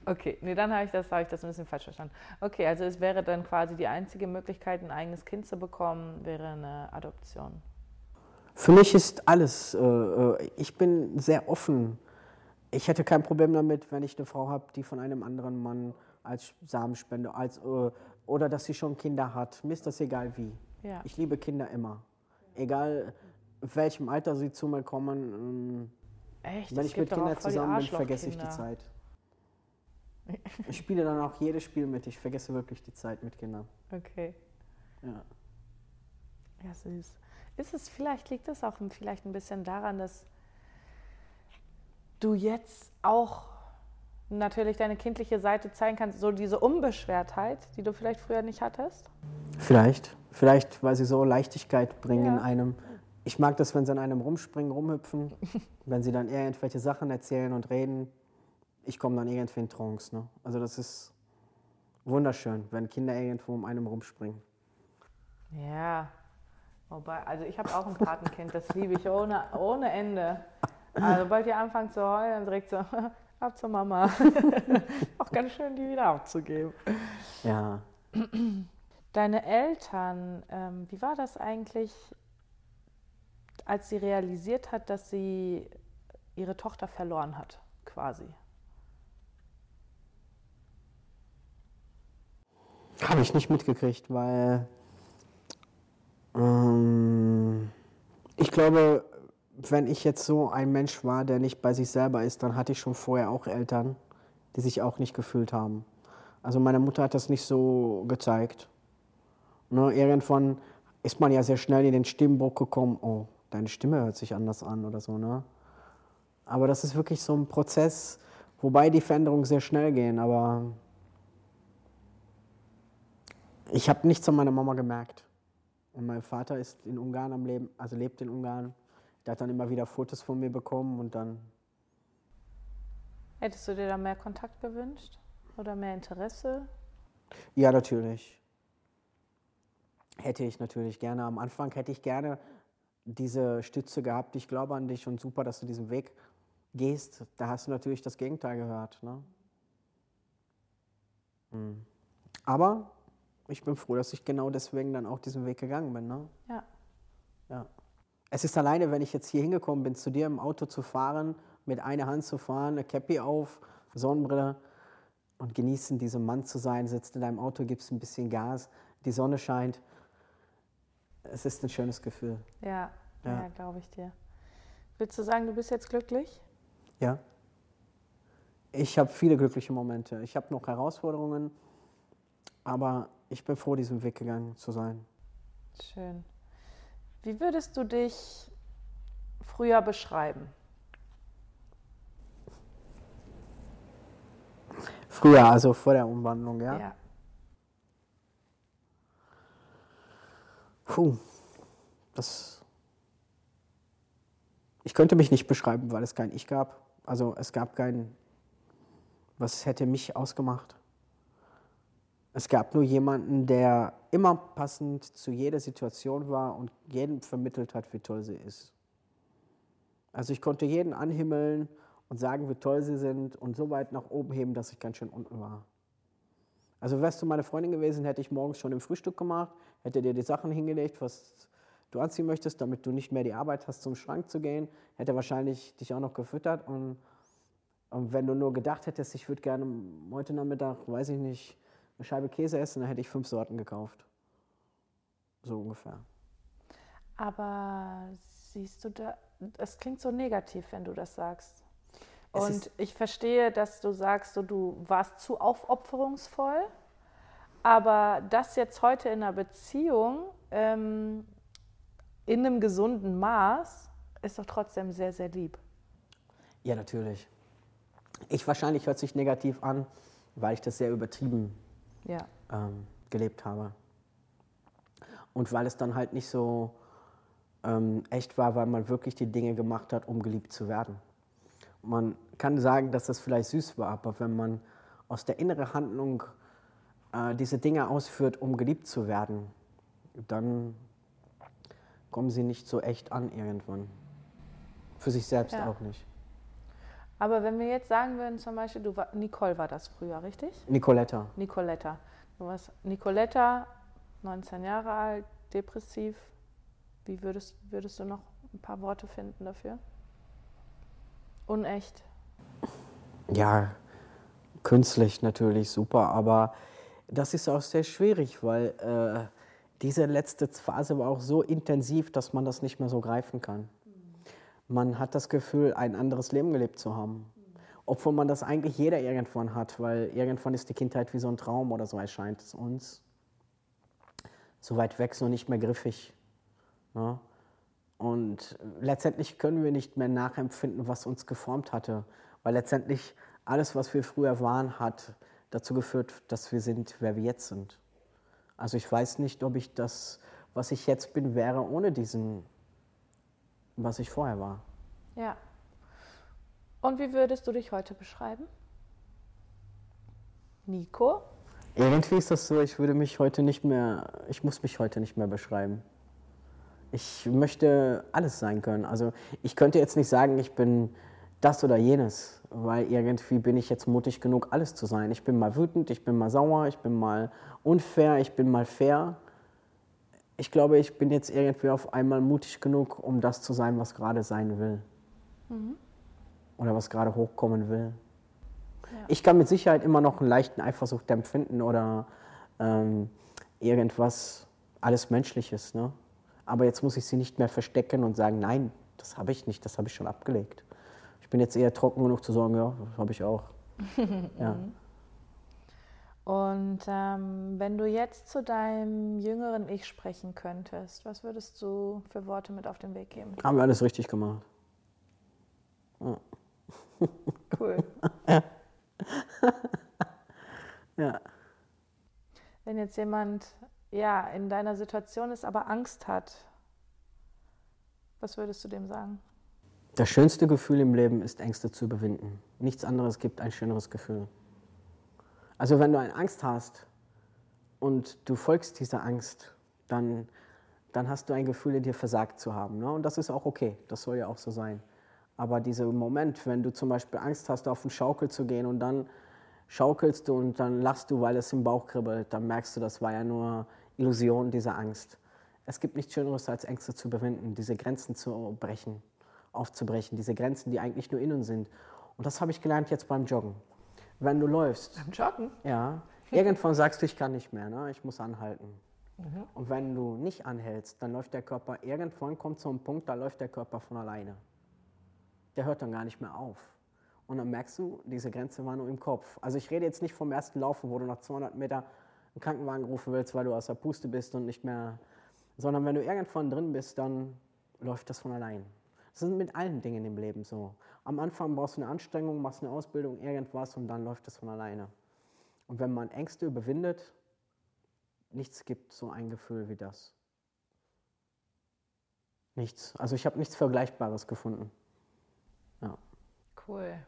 Okay, nee, dann habe ich, das, hab ich das ein bisschen falsch verstanden. Okay, also es wäre dann quasi die einzige Möglichkeit, ein eigenes Kind zu bekommen, wäre eine Adoption. Für mich ist alles, äh, äh, ich bin sehr offen. Ich hätte kein Problem damit, wenn ich eine Frau habe, die von einem anderen Mann als Samenspende als, äh, oder dass sie schon Kinder hat. Mir ist das egal wie. Ja. Ich liebe Kinder immer. Egal, welchem Alter sie zu mir kommen. Echt? Wenn ich mit Kindern zusammen bin, vergesse ich die Zeit. Ich spiele dann auch jedes Spiel mit. Ich vergesse wirklich die Zeit mit Kindern. Okay. Ja. Ja, süß. Ist es, vielleicht liegt es auch vielleicht ein bisschen daran, dass du jetzt auch natürlich deine kindliche Seite zeigen kannst, so diese Unbeschwertheit, die du vielleicht früher nicht hattest? Vielleicht. Vielleicht, weil sie so Leichtigkeit bringen ja. in einem. Ich mag das, wenn sie an einem rumspringen, rumhüpfen, wenn sie dann irgendwelche Sachen erzählen und reden ich komme dann irgendwie in Trance. Ne? Also das ist wunderschön, wenn Kinder irgendwo um einem rumspringen. Ja, wobei, also ich habe auch ein Patenkind, das liebe ich ohne, ohne Ende. Also sobald die anfangen zu heulen, direkt so, ab zur Mama. auch ganz schön, die wieder abzugeben. Ja. Deine Eltern, ähm, wie war das eigentlich, als sie realisiert hat, dass sie ihre Tochter verloren hat, quasi? Habe ich nicht mitgekriegt, weil ähm, ich glaube, wenn ich jetzt so ein Mensch war, der nicht bei sich selber ist, dann hatte ich schon vorher auch Eltern, die sich auch nicht gefühlt haben. Also meine Mutter hat das nicht so gezeigt. Ne, irgendwann ist man ja sehr schnell in den Stimmbruch gekommen, oh, deine Stimme hört sich anders an oder so. Ne? Aber das ist wirklich so ein Prozess, wobei die Veränderungen sehr schnell gehen, aber ich habe nichts von meiner Mama gemerkt. Und mein Vater ist in Ungarn am Leben, also lebt in Ungarn. Der hat dann immer wieder Fotos von mir bekommen und dann. Hättest du dir da mehr Kontakt gewünscht oder mehr Interesse? Ja, natürlich. hätte ich natürlich gerne. Am Anfang hätte ich gerne diese Stütze gehabt. Ich glaube an dich und super, dass du diesen Weg gehst. Da hast du natürlich das Gegenteil gehört. Ne? Hm. Aber ich bin froh, dass ich genau deswegen dann auch diesen Weg gegangen bin. Ne? Ja. ja. Es ist alleine, wenn ich jetzt hier hingekommen bin, zu dir im Auto zu fahren, mit einer Hand zu fahren, eine Cappy auf, Sonnenbrille und genießen, diesem Mann zu sein, sitzt in deinem Auto, gibst ein bisschen Gas, die Sonne scheint. Es ist ein schönes Gefühl. Ja, ja, ja glaube ich dir. Willst du sagen, du bist jetzt glücklich? Ja. Ich habe viele glückliche Momente. Ich habe noch Herausforderungen, aber ich bin froh, diesen Weg gegangen zu sein. Schön. Wie würdest du dich früher beschreiben? Früher, also vor der Umwandlung, ja? Ja. Puh, das. Ich könnte mich nicht beschreiben, weil es kein Ich gab. Also es gab kein, was hätte mich ausgemacht. Es gab nur jemanden, der immer passend zu jeder Situation war und jedem vermittelt hat, wie toll sie ist. Also ich konnte jeden anhimmeln und sagen, wie toll sie sind und so weit nach oben heben, dass ich ganz schön unten war. Also wärst du meine Freundin gewesen, hätte ich morgens schon im Frühstück gemacht, hätte dir die Sachen hingelegt, was du anziehen möchtest, damit du nicht mehr die Arbeit hast, zum Schrank zu gehen, hätte wahrscheinlich dich auch noch gefüttert und, und wenn du nur gedacht hättest, ich würde gerne heute Nachmittag, weiß ich nicht, eine Scheibe Käse essen, dann hätte ich fünf Sorten gekauft. So ungefähr. Aber siehst du da, es klingt so negativ, wenn du das sagst. Und ich verstehe, dass du sagst, so, du warst zu aufopferungsvoll. Aber das jetzt heute in einer Beziehung ähm, in einem gesunden Maß ist doch trotzdem sehr, sehr lieb. Ja, natürlich. Ich wahrscheinlich hört sich negativ an, weil ich das sehr übertrieben ja. ähm, gelebt habe. Und weil es dann halt nicht so ähm, echt war, weil man wirklich die Dinge gemacht hat, um geliebt zu werden. Man kann sagen, dass das vielleicht süß war, aber wenn man aus der inneren Handlung äh, diese Dinge ausführt, um geliebt zu werden, dann kommen sie nicht so echt an irgendwann. Für sich selbst ja. auch nicht. Aber wenn wir jetzt sagen würden, zum Beispiel, du war, Nicole war das früher, richtig? Nicoletta. Nicoletta. Du warst Nicoletta, 19 Jahre alt, depressiv. Wie würdest, würdest du noch ein paar Worte finden dafür? Unecht. Ja, künstlich natürlich super, aber das ist auch sehr schwierig, weil äh, diese letzte Phase war auch so intensiv, dass man das nicht mehr so greifen kann. Man hat das Gefühl, ein anderes Leben gelebt zu haben. Obwohl man das eigentlich jeder irgendwann hat, weil irgendwann ist die Kindheit wie so ein Traum oder so erscheint es uns. So weit weg, so nicht mehr griffig. Ja? Und letztendlich können wir nicht mehr nachempfinden, was uns geformt hatte, weil letztendlich alles, was wir früher waren, hat dazu geführt, dass wir sind, wer wir jetzt sind. Also ich weiß nicht, ob ich das, was ich jetzt bin, wäre ohne diesen, was ich vorher war. Ja. Und wie würdest du dich heute beschreiben? Nico? Irgendwie ist das so, ich würde mich heute nicht mehr, ich muss mich heute nicht mehr beschreiben. Ich möchte alles sein können. Also ich könnte jetzt nicht sagen, ich bin das oder jenes, weil irgendwie bin ich jetzt mutig genug, alles zu sein. Ich bin mal wütend, ich bin mal sauer, ich bin mal unfair, ich bin mal fair. Ich glaube, ich bin jetzt irgendwie auf einmal mutig genug, um das zu sein, was gerade sein will. Mhm. Oder was gerade hochkommen will. Ja. Ich kann mit Sicherheit immer noch einen leichten Eifersucht empfinden oder ähm, irgendwas, alles Menschliches. Ne? aber jetzt muss ich sie nicht mehr verstecken und sagen, nein, das habe ich nicht, das habe ich schon abgelegt. Ich bin jetzt eher trocken genug zu sagen, ja, das habe ich auch. ja. Und ähm, wenn du jetzt zu deinem jüngeren Ich sprechen könntest, was würdest du für Worte mit auf den Weg geben? Haben wir alles richtig gemacht. Ja. Cool. ja. ja. Wenn jetzt jemand ja, in deiner Situation ist, aber Angst hat, was würdest du dem sagen? Das schönste Gefühl im Leben ist, Ängste zu überwinden. Nichts anderes gibt ein schöneres Gefühl. Also wenn du eine Angst hast und du folgst dieser Angst, dann, dann hast du ein Gefühl in dir versagt zu haben. Ne? Und das ist auch okay, das soll ja auch so sein. Aber dieser Moment, wenn du zum Beispiel Angst hast, auf den Schaukel zu gehen und dann schaukelst du und dann lachst du, weil es im Bauch kribbelt, dann merkst du, das war ja nur Illusion dieser Angst. Es gibt nichts Schöneres, als Ängste zu überwinden, diese Grenzen zu brechen, aufzubrechen, diese Grenzen, die eigentlich nur innen sind. Und das habe ich gelernt jetzt beim Joggen. Wenn du läufst. Beim Joggen? Ja. Irgendwann sagst du, ich kann nicht mehr, ne? ich muss anhalten. Mhm. Und wenn du nicht anhältst, dann läuft der Körper, irgendwann kommt so ein Punkt, da läuft der Körper von alleine. Der hört dann gar nicht mehr auf. Und dann merkst du, diese Grenze war nur im Kopf. Also ich rede jetzt nicht vom ersten Laufen, wo du nach 200 Meter einen Krankenwagen rufen willst, weil du aus der Puste bist und nicht mehr, sondern wenn du irgendwann drin bist, dann läuft das von allein. Das ist mit allen Dingen im Leben so. Am Anfang brauchst du eine Anstrengung, machst eine Ausbildung, irgendwas und dann läuft das von alleine. Und wenn man Ängste überwindet, nichts gibt so ein Gefühl wie das. Nichts. Also ich habe nichts Vergleichbares gefunden. Ja. Cool.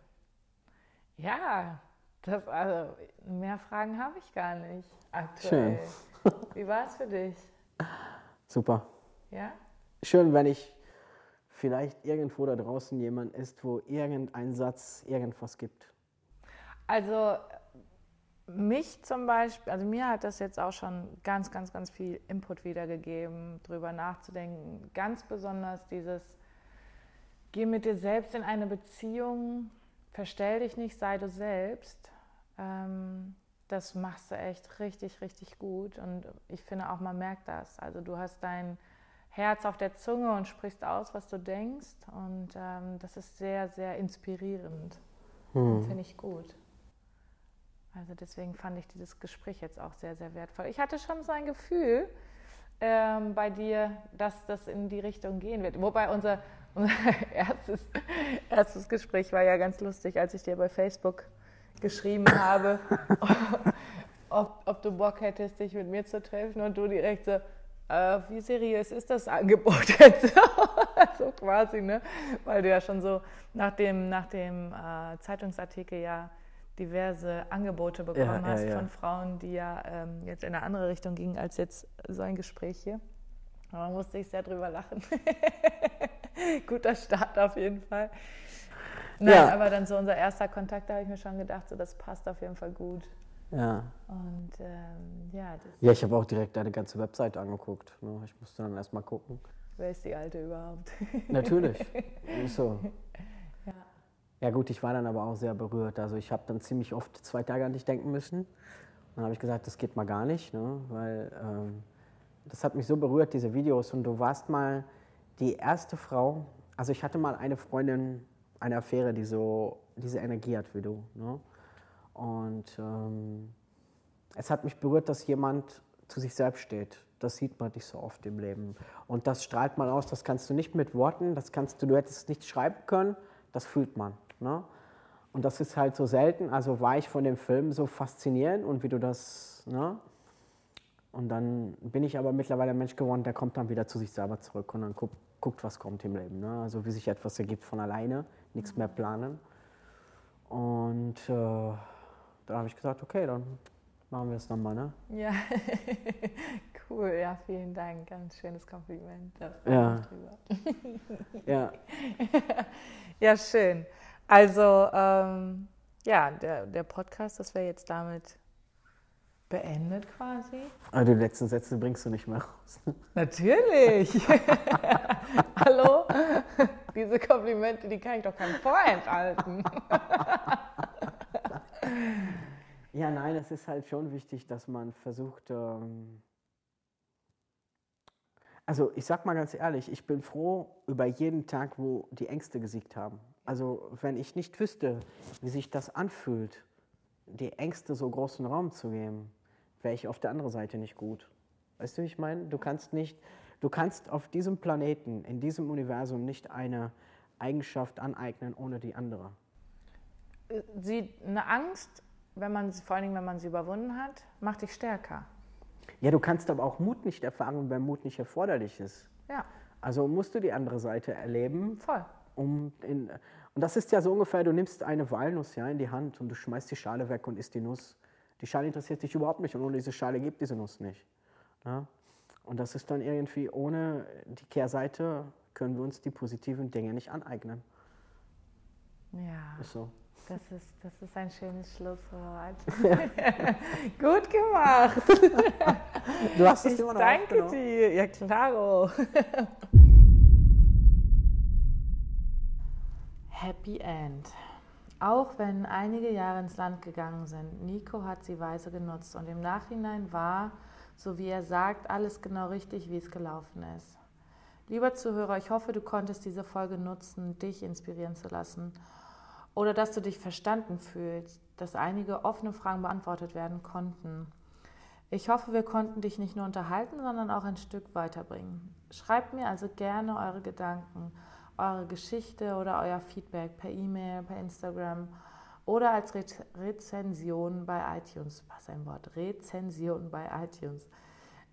Ja, das, also mehr Fragen habe ich gar nicht aktuell. Schön. Wie war es für dich? Super. Ja? Schön, wenn ich vielleicht irgendwo da draußen jemand ist, wo irgendein Satz irgendwas gibt. Also mich zum Beispiel, also mir hat das jetzt auch schon ganz, ganz, ganz viel Input wiedergegeben, darüber nachzudenken. Ganz besonders dieses, geh mit dir selbst in eine Beziehung, verstell dich nicht, sei du selbst. Ähm, das machst du echt richtig, richtig gut. Und ich finde auch, man merkt das. Also du hast dein Herz auf der Zunge und sprichst aus, was du denkst. Und ähm, das ist sehr, sehr inspirierend. Hm. Finde ich gut. Also deswegen fand ich dieses Gespräch jetzt auch sehr, sehr wertvoll. Ich hatte schon so ein Gefühl ähm, bei dir, dass das in die Richtung gehen wird. Wobei unser, unser erstes, erstes Gespräch war ja ganz lustig, als ich dir bei Facebook geschrieben habe, ob, ob du Bock hättest, dich mit mir zu treffen und du direkt so, äh, wie seriös ist das Angebot jetzt? so quasi, ne? Weil du ja schon so nach dem, nach dem äh, Zeitungsartikel ja diverse Angebote bekommen ja, hast ja, ja. von Frauen, die ja ähm, jetzt in eine andere Richtung gingen als jetzt so ein Gespräch hier. Aber musste ich sehr drüber lachen. Guter Start auf jeden Fall. Nein, aber dann so unser erster Kontakt, da habe ich mir schon gedacht, so das passt auf jeden Fall gut. Ja. Und ähm, ja. ja, ich habe auch direkt deine ganze Webseite angeguckt. Ne? Ich musste dann erstmal gucken. Wer ist die Alte überhaupt? Natürlich. So. Ja. ja, gut, ich war dann aber auch sehr berührt. Also, ich habe dann ziemlich oft zwei Tage an dich denken müssen. Dann habe ich gesagt, das geht mal gar nicht, ne? weil ähm, das hat mich so berührt, diese Videos. Und du warst mal die erste Frau. Also, ich hatte mal eine Freundin, eine Affäre, die so diese Energie hat wie du. Ne? Und ähm, es hat mich berührt, dass jemand zu sich selbst steht. Das sieht man nicht so oft im Leben. Und das strahlt man aus, das kannst du nicht mit Worten, das kannst du, du hättest es nicht schreiben können, das fühlt man. Ne? Und das ist halt so selten. Also war ich von dem Film so faszinierend und wie du das. Ne? Und dann bin ich aber mittlerweile ein Mensch geworden, der kommt dann wieder zu sich selber zurück und dann guckt, guckt was kommt im Leben. Ne? Also wie sich etwas ergibt von alleine, nichts mehr planen. Und äh, da habe ich gesagt, okay, dann machen wir es nochmal, ne? Ja, cool, ja, vielen Dank, ganz schönes Kompliment. Ja. ja. ja, schön. Also, ähm, ja, der, der Podcast, das wäre jetzt damit beendet quasi. Aber die letzten Sätze bringst du nicht mehr raus. Natürlich. Hallo? Diese Komplimente, die kann ich doch keinem vorenthalten. Ja, nein, es ist halt schon wichtig, dass man versucht, ähm also ich sag mal ganz ehrlich, ich bin froh über jeden Tag, wo die Ängste gesiegt haben. Also wenn ich nicht wüsste, wie sich das anfühlt, die Ängste so großen Raum zu geben, wäre ich auf der anderen Seite nicht gut. Weißt du, wie ich meine? Du kannst nicht, du kannst auf diesem Planeten, in diesem Universum nicht eine Eigenschaft aneignen ohne die andere. Sie, eine Angst wenn man, vor allen Dingen, wenn man sie überwunden hat, macht dich stärker. Ja, du kannst aber auch Mut nicht erfahren, wenn Mut nicht erforderlich ist. Ja. Also musst du die andere Seite erleben. Voll. Um in, und das ist ja so ungefähr, du nimmst eine Walnuss ja, in die Hand und du schmeißt die Schale weg und isst die Nuss. Die Schale interessiert dich überhaupt nicht und ohne diese Schale gibt diese Nuss nicht. Ja? Und das ist dann irgendwie ohne die Kehrseite können wir uns die positiven Dinge nicht aneignen. Ja. Ist so. Das ist, das ist ein schönes Schlusswort. Gut gemacht. Du hast es Ich immer noch danke dir. Ja, klaro. Happy End. Auch wenn einige Jahre ins Land gegangen sind, Nico hat sie weise genutzt und im Nachhinein war, so wie er sagt, alles genau richtig, wie es gelaufen ist. Lieber Zuhörer, ich hoffe, du konntest diese Folge nutzen, dich inspirieren zu lassen oder dass du dich verstanden fühlst, dass einige offene Fragen beantwortet werden konnten. Ich hoffe, wir konnten dich nicht nur unterhalten, sondern auch ein Stück weiterbringen. Schreibt mir also gerne eure Gedanken, eure Geschichte oder euer Feedback per E-Mail, per Instagram oder als Re Rezension bei iTunes. Was ein Wort, Rezension bei iTunes.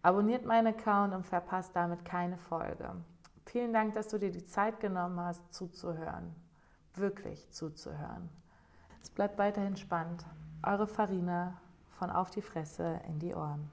Abonniert meinen Account und verpasst damit keine Folge. Vielen Dank, dass du dir die Zeit genommen hast, zuzuhören. Wirklich zuzuhören. Es bleibt weiterhin spannend. Eure Farina von Auf die Fresse in die Ohren.